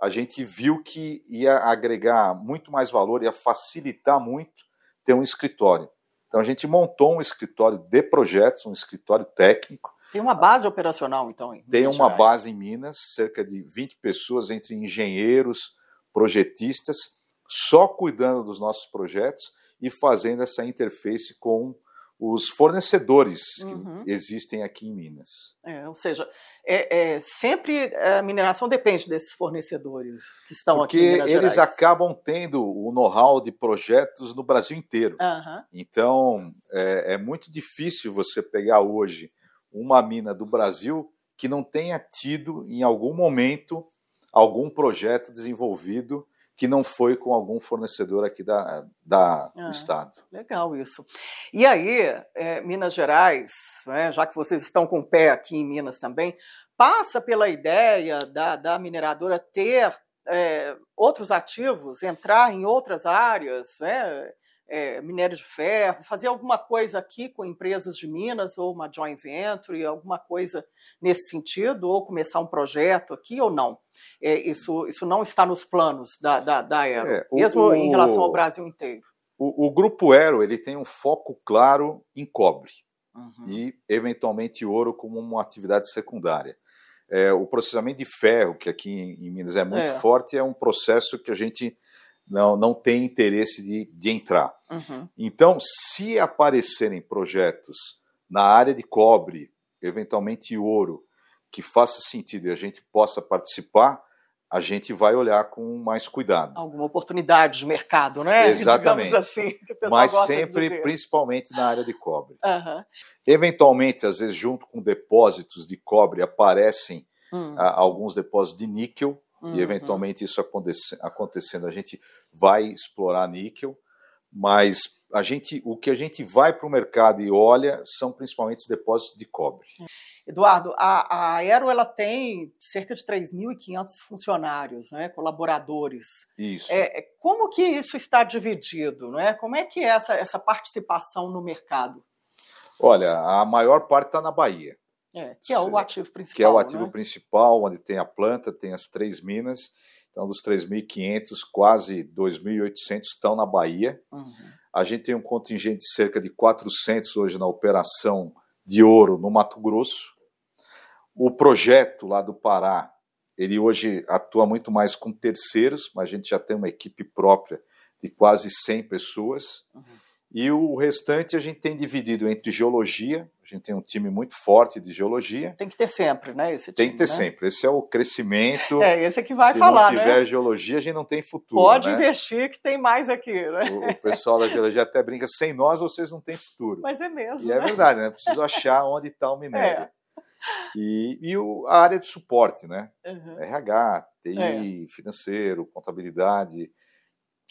a gente viu que ia agregar muito mais valor, ia facilitar muito ter um escritório. Então a gente montou um escritório de projetos, um escritório técnico. Tem uma base operacional, então? Em Tem uma base em Minas, cerca de 20 pessoas, entre engenheiros, projetistas, só cuidando dos nossos projetos e fazendo essa interface com os fornecedores uhum. que existem aqui em Minas. É, ou seja, é, é, sempre a mineração depende desses fornecedores que estão Porque aqui em Minas eles acabam tendo o know-how de projetos no Brasil inteiro. Uhum. Então, é, é muito difícil você pegar hoje uma mina do Brasil que não tenha tido, em algum momento, algum projeto desenvolvido que não foi com algum fornecedor aqui da, da ah, do estado. Legal isso. E aí, é, Minas Gerais, né, já que vocês estão com o pé aqui em Minas também, passa pela ideia da, da mineradora ter é, outros ativos, entrar em outras áreas, né? É, minério de ferro, fazer alguma coisa aqui com empresas de Minas, ou uma joint venture, alguma coisa nesse sentido, ou começar um projeto aqui ou não? É, isso, isso não está nos planos da, da, da Aero, é, o, mesmo em relação ao Brasil inteiro. O, o, Grupo Aero ele tem um foco claro em cobre uhum. e, eventualmente, ouro como uma atividade secundária. É, o processamento de ferro, que aqui em, em Minas é muito é. forte, é um processo que a gente não, não tem interesse de, de entrar. Uhum. Então, se aparecerem projetos na área de cobre, eventualmente ouro, que faça sentido e a gente possa participar, a gente vai olhar com mais cuidado. Alguma oportunidade de mercado, né? *laughs* Exatamente. Assim, Mas sempre, principalmente na área de cobre. Uhum. Eventualmente, às vezes, junto com depósitos de cobre, aparecem uhum. alguns depósitos de níquel, uhum. e eventualmente isso acontecendo, a gente vai explorar níquel, mas a gente, o que a gente vai para o mercado e olha são principalmente os depósitos de cobre. Eduardo, a, a Aero ela tem cerca de 3.500 funcionários, né, colaboradores. Isso. É, é, como que isso está dividido? Né? Como é que é essa, essa participação no mercado? Olha, a maior parte está na Bahia. É, que é o ativo principal. Que é o ativo né? principal, onde tem a planta, tem as três minas. Então, dos 3.500, quase 2.800 estão na Bahia. Uhum. A gente tem um contingente de cerca de 400 hoje na operação de ouro no Mato Grosso. O projeto lá do Pará, ele hoje atua muito mais com terceiros, mas a gente já tem uma equipe própria de quase 100 pessoas. Uhum. E o restante a gente tem dividido entre geologia, a gente tem um time muito forte de geologia. Tem que ter sempre, né? Esse time, tem que ter né? sempre. Esse é o crescimento. É, esse é que vai Se falar. Se não tiver né? geologia, a gente não tem futuro. Pode né? investir que tem mais aqui, né? O, o, pessoal da geologia até brinca: sem nós vocês não têm futuro. Mas é mesmo. E é né? verdade, né? Preciso achar onde está o minério. É. E, e o, a área de suporte, né? Uhum. RH, TI, é. financeiro, contabilidade,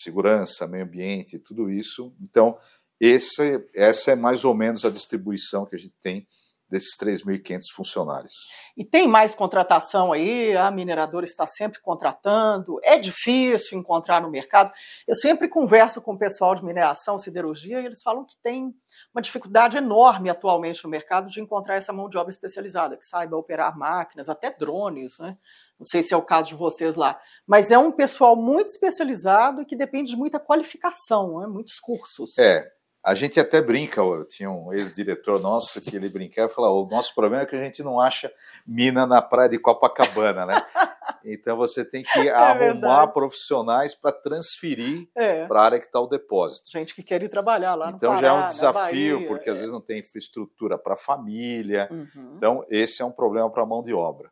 segurança, meio ambiente, tudo isso. Então, esse, essa é mais ou menos a distribuição que a gente tem desses 3.500 funcionários. E tem mais contratação aí? A mineradora está sempre contratando? É difícil encontrar no mercado? Eu sempre converso com o pessoal de mineração, siderurgia, e eles falam que tem uma dificuldade enorme atualmente no mercado de encontrar essa mão de obra especializada, que saiba operar máquinas, até drones, né? Não sei se é o caso de vocês lá, mas é um pessoal muito especializado e que depende de muita qualificação, né? muitos cursos. É, a gente até brinca, eu tinha um ex-diretor nosso que ele brincava e falava: o nosso problema é que a gente não acha mina na praia de Copacabana, né? *laughs* Então você tem que é arrumar verdade. profissionais para transferir é. para a área que está o depósito. Gente que quer ir trabalhar lá Então Pará, já é um desafio, Bahia, porque é. às vezes não tem infraestrutura para a família. Uhum. Então, esse é um problema para a mão de obra.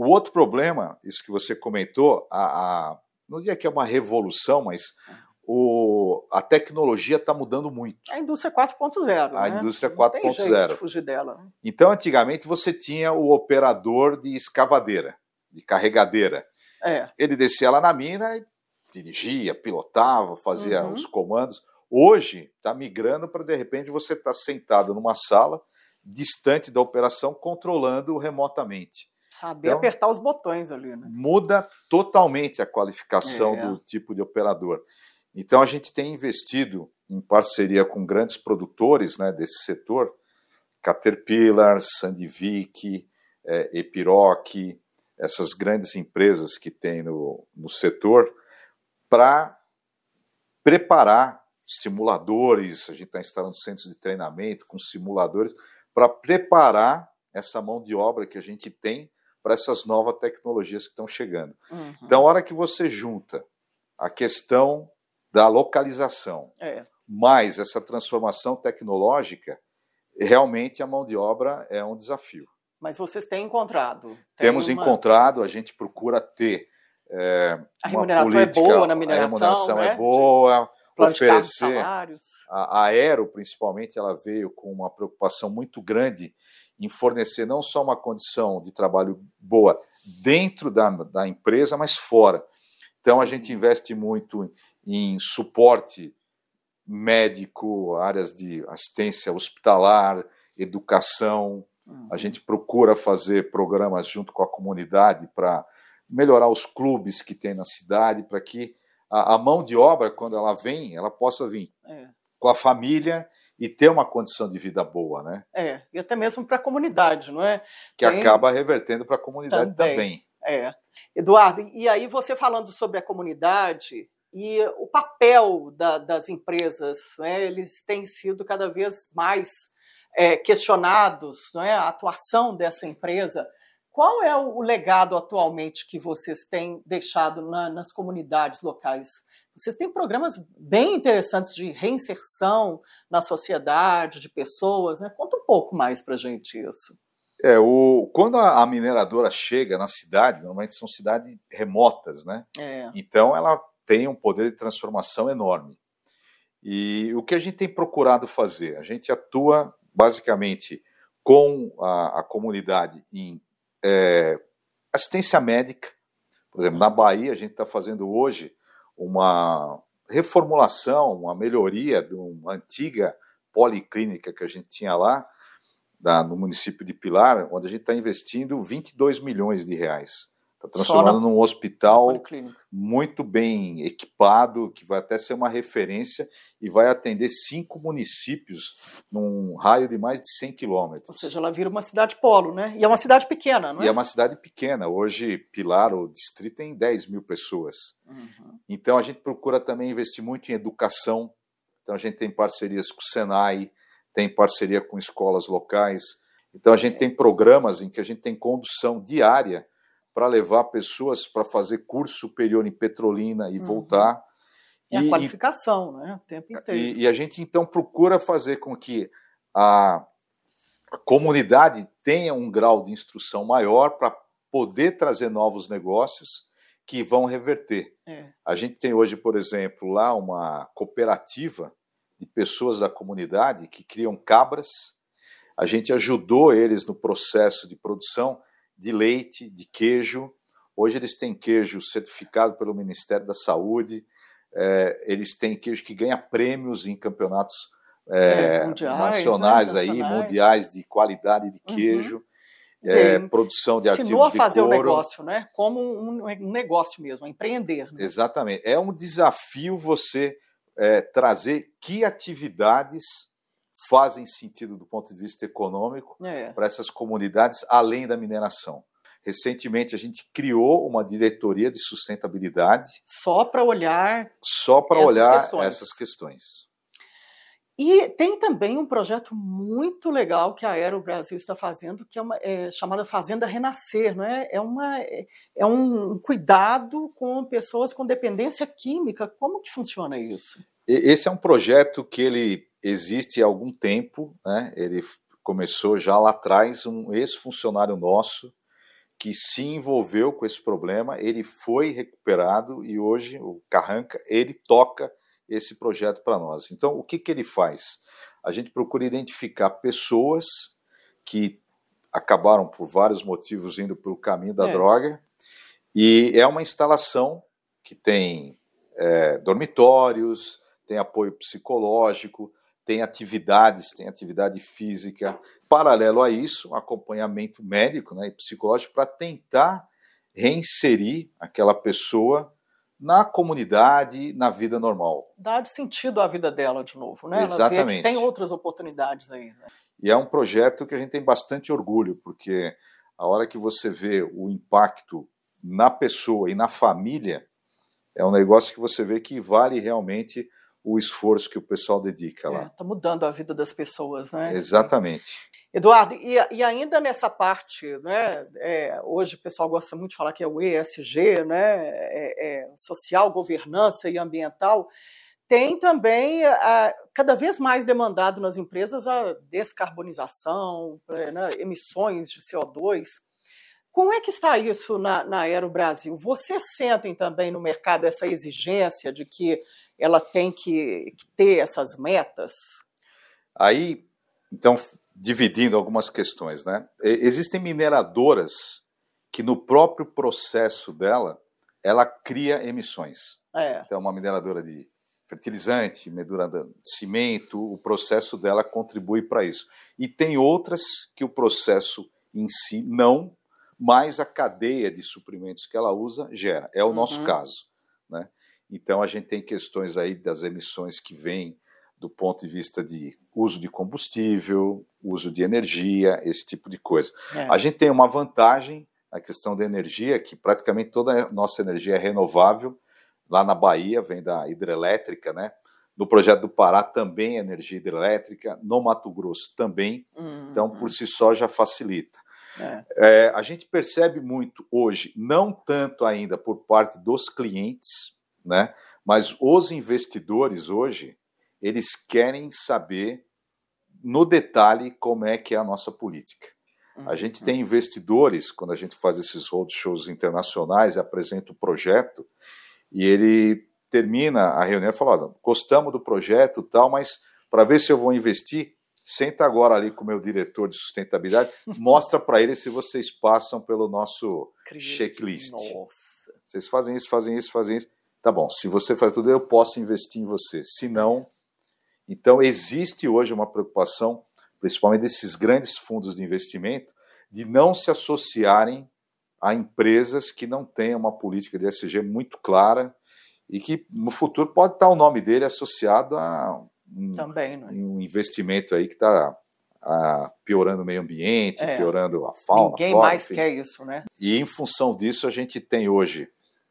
O outro problema, isso que você comentou, a, a, não diria que é uma revolução, mas o, a tecnologia está mudando muito. A indústria 4.0. A né? indústria 4.0. fugir dela. Então, antigamente, você tinha o operador de escavadeira, de carregadeira. É. Ele descia lá na mina e dirigia, pilotava, fazia uhum. os comandos. Hoje, está migrando para, de repente, você estar tá sentado numa sala, distante da operação, controlando remotamente. Saber então, apertar os botões ali. Né? Muda totalmente a qualificação é. do tipo de operador. Então a gente tem investido em parceria com grandes produtores né, desse setor, Caterpillar, Sandvik, é, Epiroc, essas grandes empresas que tem no, no setor, para preparar simuladores, a gente está instalando centros de treinamento com simuladores, para preparar essa mão de obra que a gente tem para essas novas tecnologias que estão chegando. Uhum. Então, a hora que você junta a questão da localização, é. mais essa transformação tecnológica, realmente a mão de obra é um desafio. Mas vocês têm encontrado? Tem Temos uma... encontrado, a gente procura ter. É, a remuneração política, é boa na mineração. A remuneração né? é boa, oferecer. A, a Aero, principalmente, ela veio com uma preocupação muito grande em fornecer não só uma condição de trabalho boa dentro da, da empresa, mas fora. Então, a gente investe muito em suporte médico, áreas de assistência hospitalar, educação. Uhum. A gente procura fazer programas junto com a comunidade para melhorar os clubes que tem na cidade, para que a, a, mão de obra, quando ela vem, ela possa vir. É. com a família e ter uma condição de vida boa, né? É, e até mesmo para a comunidade, não é? Que Tem... acaba revertendo para a comunidade também. também. É. Eduardo, e aí você falando sobre a comunidade e o papel da, das empresas, né, eles têm sido cada vez mais é, questionados, não é, a atuação dessa empresa. Qual é o legado atualmente que vocês têm deixado na, nas comunidades locais? Vocês têm programas bem interessantes de reinserção na sociedade, de pessoas, né? Conta um pouco mais para a gente isso. É, o, quando a, a, mineradora chega na cidade, normalmente são cidades remotas, né? É. Então ela tem um poder de transformação enorme. E o que a gente tem procurado fazer? A gente atua basicamente com a, a comunidade em é, assistência médica. Por exemplo, na Bahia, a gente está fazendo hoje uma reformulação, uma melhoria de uma antiga policlínica que a gente tinha lá, da, no município de Pilar, onde a gente está investindo 22 milhões de reais. Está transformando num hospital muito bem equipado, que vai até ser uma referência e vai atender cinco municípios num raio de mais de 100 quilômetros. Ou seja, ela vira uma cidade polo, né? E é uma cidade pequena, não é? E é uma cidade pequena. Hoje, Pilar, o distrito, tem 10 mil pessoas. Uhum. Então, a gente procura também investir muito em educação. Então, a gente tem parcerias com o Senai, tem parceria com escolas locais. Então, a gente é. tem programas em que a gente tem condução diária para levar pessoas para fazer curso superior em Petrolina e uhum. voltar. E, e a qualificação, e, né? O tempo inteiro. E, e, a gente então procura fazer com que a, a comunidade tenha um grau de instrução maior para poder trazer novos negócios que vão reverter. É. A gente tem hoje, por exemplo, lá uma cooperativa de pessoas da comunidade que criam cabras. A gente ajudou eles no processo de produção de leite, de queijo. Hoje eles têm queijo certificado pelo Ministério da Saúde, é, eles têm queijo que ganha prêmios em campeonatos é, é, mundiais, nacionais, né? aí, mundiais de qualidade de uhum. queijo. Uhum. É, produção de artigos de couro. a fazer o negócio, né? Como um, um negócio mesmo, empreender. Né? Exatamente. É um desafio você é, trazer que atividades fazem sentido do ponto de vista econômico é. para essas comunidades, além da mineração. Recentemente a gente criou uma diretoria de sustentabilidade só para olhar só para olhar questões. essas questões. E tem também um projeto muito legal que a Aero Brasil está fazendo, que é, uma, é chamada Fazenda Renascer, não é? É, uma, é um cuidado com pessoas com dependência química. Como que funciona isso? Esse é um projeto que ele existe há algum tempo, né? ele começou já lá atrás, um ex-funcionário nosso que se envolveu com esse problema, ele foi recuperado e hoje o Carranca, ele toca esse projeto para nós. Então, o que, que ele faz? A gente procura identificar pessoas que acabaram por vários motivos indo pelo caminho da é. droga e é uma instalação que tem é, dormitórios, tem apoio psicológico, tem atividades, tem atividade física. Paralelo a isso, acompanhamento médico né, e psicológico para tentar reinserir aquela pessoa na comunidade, na vida normal. Dar sentido à vida dela de novo, né? Exatamente. tem outras oportunidades aí. Né? E é um projeto que a gente tem bastante orgulho, porque a hora que você vê o impacto na pessoa e na família, é um negócio que você vê que vale realmente o esforço que o pessoal dedica lá. Está é, mudando a vida das pessoas, né? Exatamente. Eduardo, e, e ainda nessa parte, né, é, hoje o pessoal gosta muito de falar que é o ESG, né, é, é social, governança e ambiental, tem também a, cada vez mais demandado nas empresas a descarbonização, é, né, emissões de CO2. Como é que está isso na, na Aero Brasil? Vocês sentem também no mercado essa exigência de que ela tem que, que ter essas metas? Aí, então, dividindo algumas questões, né? Existem mineradoras que no próprio processo dela, ela cria emissões. É. Então, uma mineradora de fertilizante, mineradora de cimento, o processo dela contribui para isso. E tem outras que o processo em si não, mas a cadeia de suprimentos que ela usa gera. É o uhum. nosso caso. Né? Então a gente tem questões aí das emissões que vêm do ponto de vista de uso de combustível, uso de energia, esse tipo de coisa. É. A gente tem uma vantagem na questão da energia, que praticamente toda a nossa energia é renovável. Lá na Bahia vem da hidrelétrica, né? No projeto do Pará também é energia hidrelétrica, no Mato Grosso também. Uhum. Então, por si só, já facilita. É. É, a gente percebe muito hoje, não tanto ainda por parte dos clientes, né? Mas os investidores hoje eles querem saber no detalhe como é que é a nossa política. A gente tem uhum. investidores, quando a gente faz esses roadshows internacionais, apresenta o projeto, e ele termina a reunião falando: gostamos do projeto tal, mas para ver se eu vou investir, senta agora ali com o meu diretor de sustentabilidade, mostra para ele se vocês passam pelo nosso checklist. Nossa. Vocês fazem isso, fazem isso, fazem isso. Tá bom, se você faz tudo, eu posso investir em você. Se não, então, existe hoje uma preocupação, principalmente desses grandes fundos de investimento, de não se associarem a empresas que não tenham uma política de ESG muito clara e que no futuro pode estar o nome dele associado a um, Também, né? um investimento aí que está piorando o meio ambiente, é. piorando a fauna. Ninguém flora, mais enfim. quer isso, né? E em função disso, a gente tem hoje,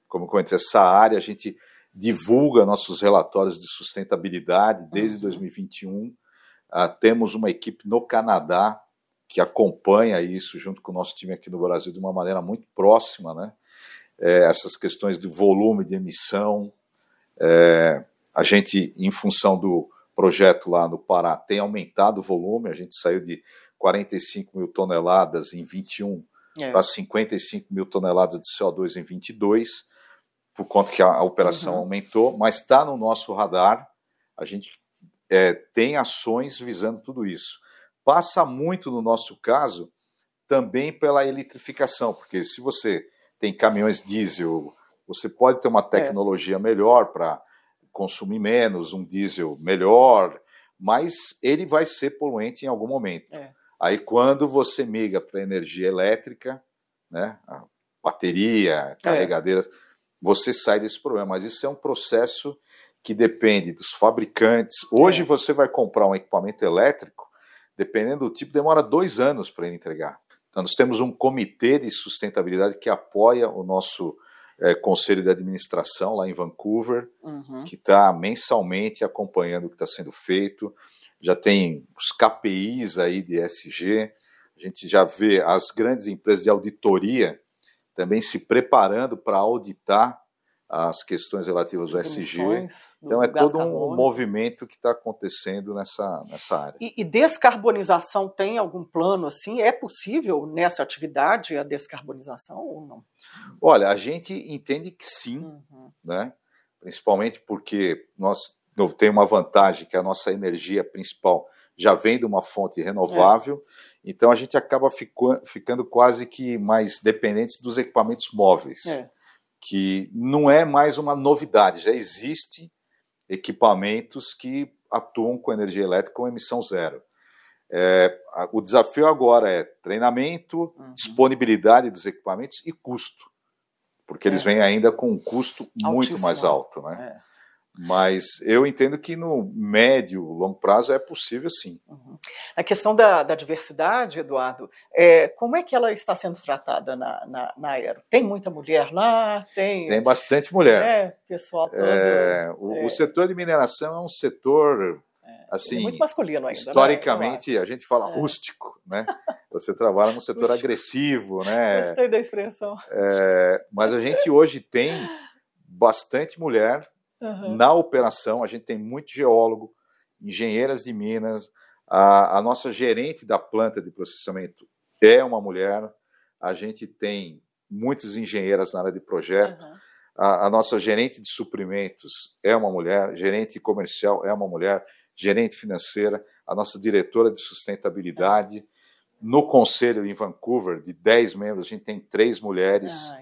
como eu comentei, essa área, a gente divulga nossos relatórios de sustentabilidade desde uhum. 2021. Uh, ah, temos uma equipe no Canadá que acompanha isso junto com o nosso time aqui no Brasil de uma maneira muito próxima, né? É, essas questões de volume de emissão. É, a gente, em função do projeto lá no Pará, tem aumentado o volume, a gente saiu de 45 mil toneladas em 21 é. para 55 mil toneladas de CO2 em 22 por conta que a, a operação uhum. aumentou, mas está no nosso radar. A gente é, tem ações visando tudo isso. Passa muito, no nosso caso, também pela eletrificação, porque se você tem caminhões diesel, você pode ter uma é. tecnologia é. melhor para consumir menos, um diesel melhor, mas ele vai ser poluente em algum momento. É. Aí, quando você migra para energia elétrica, né, bateria, carregadeiras. É você sai desse problema. Mas isso é um processo que depende dos fabricantes. Hoje é. você vai comprar um equipamento elétrico, dependendo do tipo, demora dois anos para ele entregar. Então, nós temos um comitê de sustentabilidade que apoia o nosso é, conselho de administração lá em Vancouver, uhum. que está mensalmente acompanhando o que está sendo feito. Já tem os KPIs aí de SG, a gente já vê as grandes empresas de auditoria também se preparando para auditar as questões relativas ao SG. Então é todo um movimento que está acontecendo nessa, nessa área. E, e, descarbonização tem algum plano assim? É possível nessa atividade a descarbonização ou não? Olha, a gente entende que sim, uhum. né? principalmente porque nós temos uma vantagem que a nossa energia principal já vem de uma fonte renovável. É. Então a gente acaba ficando quase que mais dependentes dos equipamentos móveis, é. Que não é mais uma novidade, já existe equipamentos que atuam com energia elétrica com emissão zero. É, o desafio agora é treinamento, uhum. disponibilidade dos equipamentos e custo, porque eles é. vêm ainda com um custo Altíssimo. muito mais alto, né? É. Mas eu entendo que no médio, longo prazo é possível sim. Uhum. A questão da, da diversidade, Eduardo, é, como é que ela está sendo tratada na, na, na Aero? Tem muita mulher lá? Tem, tem bastante mulher. É, pessoal todo, é, o, é. o, setor de mineração é um setor é, assim muito masculino ainda. Né? Historicamente, né? a gente fala é. rústico, né? Você trabalha num setor *laughs* agressivo, né? Gostei da expressão. É, mas a gente hoje tem bastante mulher Uhum. Na operação, a gente tem muito geólogo, engenheiras de minas, a, a, nossa gerente da planta de processamento é uma mulher, a gente tem muitas engenheiras na área de projeto, uhum. a, a, nossa gerente de suprimentos é uma mulher, gerente comercial é uma mulher, gerente financeira, a nossa diretora de sustentabilidade. Uhum. No conselho em Vancouver, de 10 membros, a gente tem três mulheres.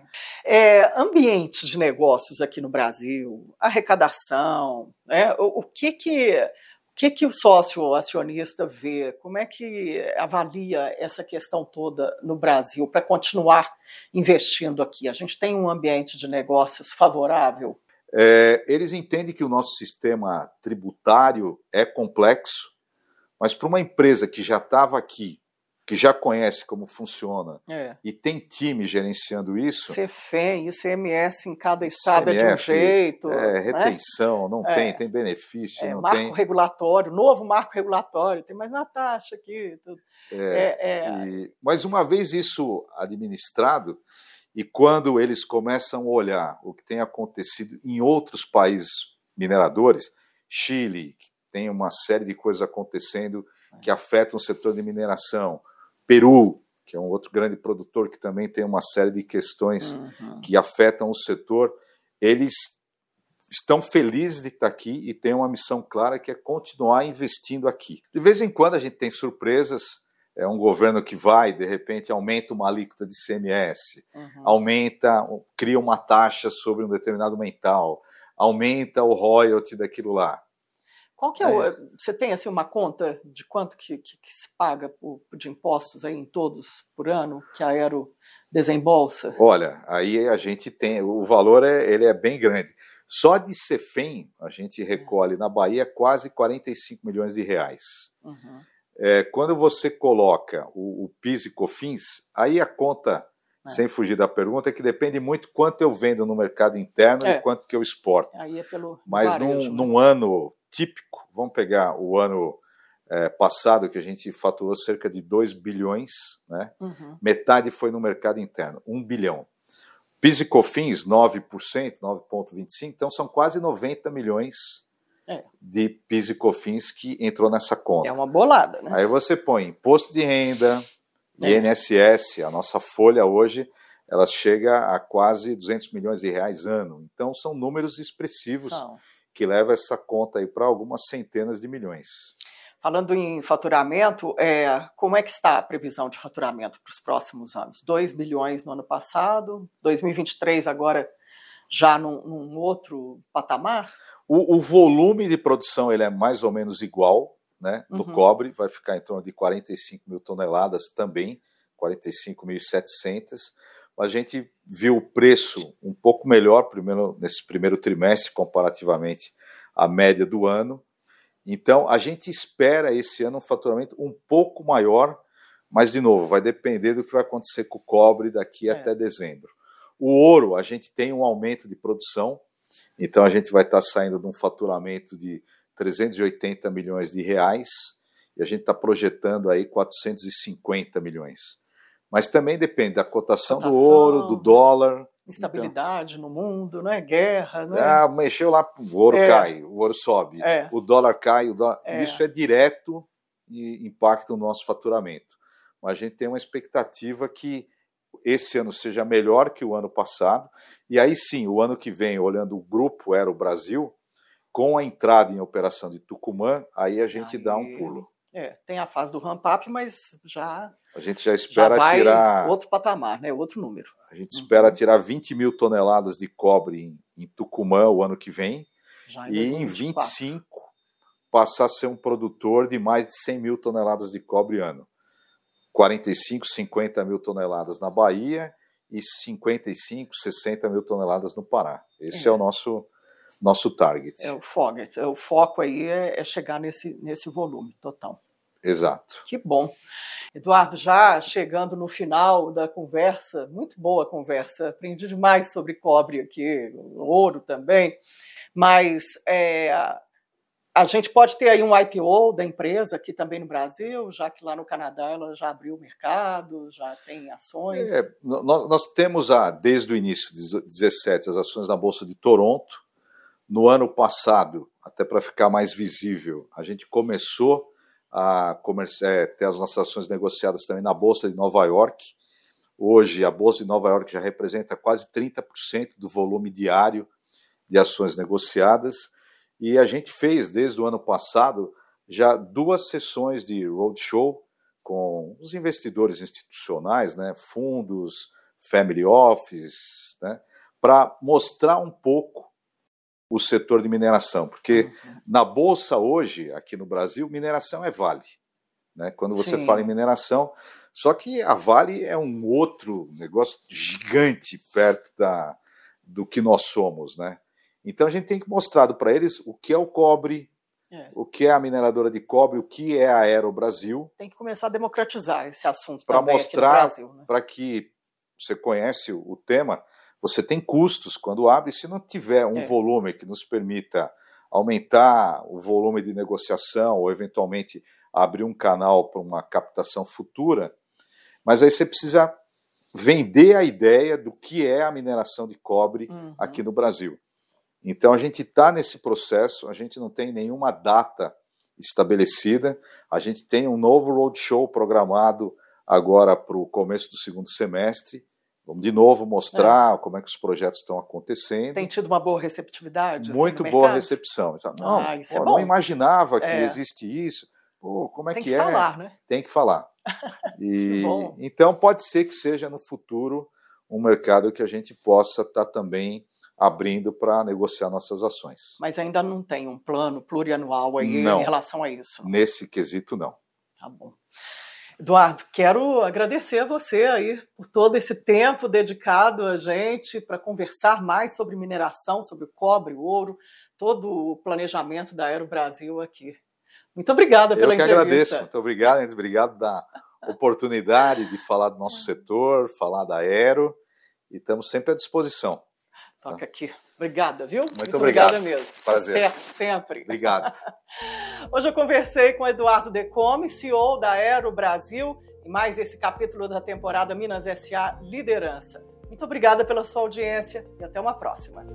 É, ambiente de negócios aqui no Brasil, arrecadação, né? o, o, que que o que, que o sócio acionista vê? Como é que avalia essa questão toda no Brasil para continuar investindo aqui? A gente tem um ambiente de negócios favorável? É, eles entendem que o nosso sistema tributário é complexo, mas para uma empresa que já estava aqui que já conhece como funciona É. e tem time gerenciando isso, CFEM, ICMS em cada estado é de um CMF, jeito. é, né? retenção, não É. tem, tem benefício, É, não marco tem. regulatório, novo marco regulatório, tem mais uma taxa aqui. Tudo. É, É, é, e- mas uma vez isso administrado, e quando eles começam a olhar o que tem acontecido em outros países mineradores, Chile, que tem uma série de coisas acontecendo que afetam o setor de mineração, Peru, que é um outro grande produtor que também tem uma série de questões uhum. que afetam o setor, eles estão felizes de estar aqui e têm uma missão clara que é continuar investindo aqui. De vez em quando a gente tem surpresas, é um governo que vai, de repente, aumenta uma alíquota de CMS, Uhum. aumenta, cria uma taxa sobre um determinado mental, aumenta o royalty daquilo lá. Qual que é, o, você tem assim uma conta de quanto que, que, que se paga por, de impostos aí em todos por ano que a Aero desembolsa? Olha, aí a gente tem, o valor é, ele é bem grande. Só de Cefem a gente recolhe na Bahia quase 45 milhões de reais. Uhum. É, quando você coloca o, o PIS e COFINS, aí a conta, É. sem fugir da pergunta, é que depende muito quanto eu vendo no mercado interno É. e quanto que eu exporto. É pelo Mas num, né? num ano típico, vamos pegar o ano é, passado, que a gente faturou cerca de 2 bilhões, né? Uhum. metade foi no mercado interno, 1 bilhão. PIS e COFINS, 9%, 9,25%, então são quase 90 milhões É. de PIS e COFINS que entrou nessa conta. É uma bolada, né? Aí você põe imposto de renda, É. INSS, a nossa folha hoje, ela chega a quase 200 milhões de reais ano. Então são números expressivos São. Que levam essa conta aí para algumas centenas de milhões. Falando em faturamento, é, como é que está a previsão de faturamento para os próximos anos? 2 bilhões no ano passado, 2023 agora já num, num outro patamar? O, o volume de produção ele é mais ou menos igual, né? No Uhum. cobre vai ficar em torno de 45 mil toneladas também, 45.700. A gente viu o preço um pouco melhor primeiro, nesse primeiro trimestre comparativamente à média do ano. Então a gente espera esse ano um faturamento um pouco maior, mas de novo vai depender do que vai acontecer com o cobre daqui É. até dezembro. O ouro a gente tem um aumento de produção, então a gente vai estar saindo de um faturamento de 380 milhões de reais e a gente está projetando aí 450 milhões. Mas também depende da cotação, do Cotação. ouro, do dólar. Instabilidade no mundo, né? guerra, né? Ah, mexeu lá, o ouro É. cai, o ouro sobe, É. o dólar cai, o dólar... É. isso é direto e impacta o nosso faturamento. Mas a gente tem uma expectativa que esse ano seja melhor que o ano passado, e aí sim, o ano que vem, olhando o grupo Era o Brasil, com a entrada em operação de Tucumã, aí a gente dá um Aí- pulo. É, tem a fase do ramp-up, mas já, A gente já já espera vai tirar. outro patamar, né? outro número. A gente espera tirar 20 mil toneladas de cobre em, em Tucumã o ano que vem, Já e em 2024. 25 passar a ser um produtor de mais de 100 mil toneladas de cobre ano. 45, 50 mil toneladas na Bahia e 55, 60 mil toneladas no Pará. Esse é, É. o nosso, nosso target. É o foco, é, o foco aí é, é chegar nesse, nesse volume total. Exato. Que bom. Eduardo, já chegando no final da conversa, muito boa conversa, aprendi demais sobre cobre aqui, ouro também, mas é, a gente pode ter aí um IPO da empresa aqui também no Brasil, já que lá no Canadá ela já abriu o mercado, já tem ações. É, nó- nós, temos a, desde o início de 17 as ações na Bolsa de Toronto. No ano passado, até para ficar mais visível, a gente começou a é, ter as nossas ações negociadas também na Bolsa de Nova York. Hoje, a Bolsa de Nova York já representa quase 30% do volume diário de ações negociadas. E a gente fez, desde o ano passado, já duas sessões de roadshow com os investidores institucionais, né, fundos, family office, né, para mostrar um pouco o setor de mineração, porque Uhum. na bolsa hoje, aqui no Brasil, mineração é Vale. Né? Quando você Sim. fala em mineração, só que a Vale é um outro negócio gigante perto da, do que nós somos. Né? Então a gente tem que mostrar para eles o que é o cobre, é. o que é a mineradora de cobre, o que é a Aero Brasil. Tem que começar a democratizar esse assunto para mostrar né? para que você conhece o tema, você tem custos quando abre, se não tiver um é. volume que nos permita aumentar o volume de negociação ou eventualmente abrir um canal para uma captação futura, mas aí você precisa vender a ideia do que é a mineração de cobre uhum. aqui no Brasil. Então a gente está nesse processo, a gente não tem nenhuma data estabelecida, a gente tem um novo roadshow programado agora para o começo do segundo semestre. Vamos de novo mostrar é. como é que os projetos estão acontecendo. Tem tido uma boa receptividade? Assim, Muito assim, boa recepção. Não, ah, pô, é não imaginava que é. existe isso. Pô, como é Tem que, que é? Falar, né? Tem que falar. *laughs* E, então pode ser que seja no futuro um mercado que a gente possa estar tá também abrindo para negociar nossas ações. Mas ainda não tem um plano plurianual aí não, em relação a isso? Nesse quesito, não. Tá bom. Eduardo, quero agradecer a você aí por todo esse tempo dedicado a gente para conversar mais sobre mineração, sobre o cobre, o ouro, todo o planejamento da Aero Brasil aqui. Muito obrigada pela entrevista. Eu que agradeço. Muito obrigado, obrigado da oportunidade de falar do nosso setor, falar da Aero e estamos sempre à disposição. Toca aqui. Obrigada, viu? Muito, Muito obrigado. obrigada mesmo. Prazer. Sucesso sempre. Obrigado. *laughs* Hoje eu conversei com Eduardo Decome, CEO da Aero Brasil, e mais esse capítulo da temporada Minas SA Liderança. Muito obrigada pela sua audiência e até uma próxima.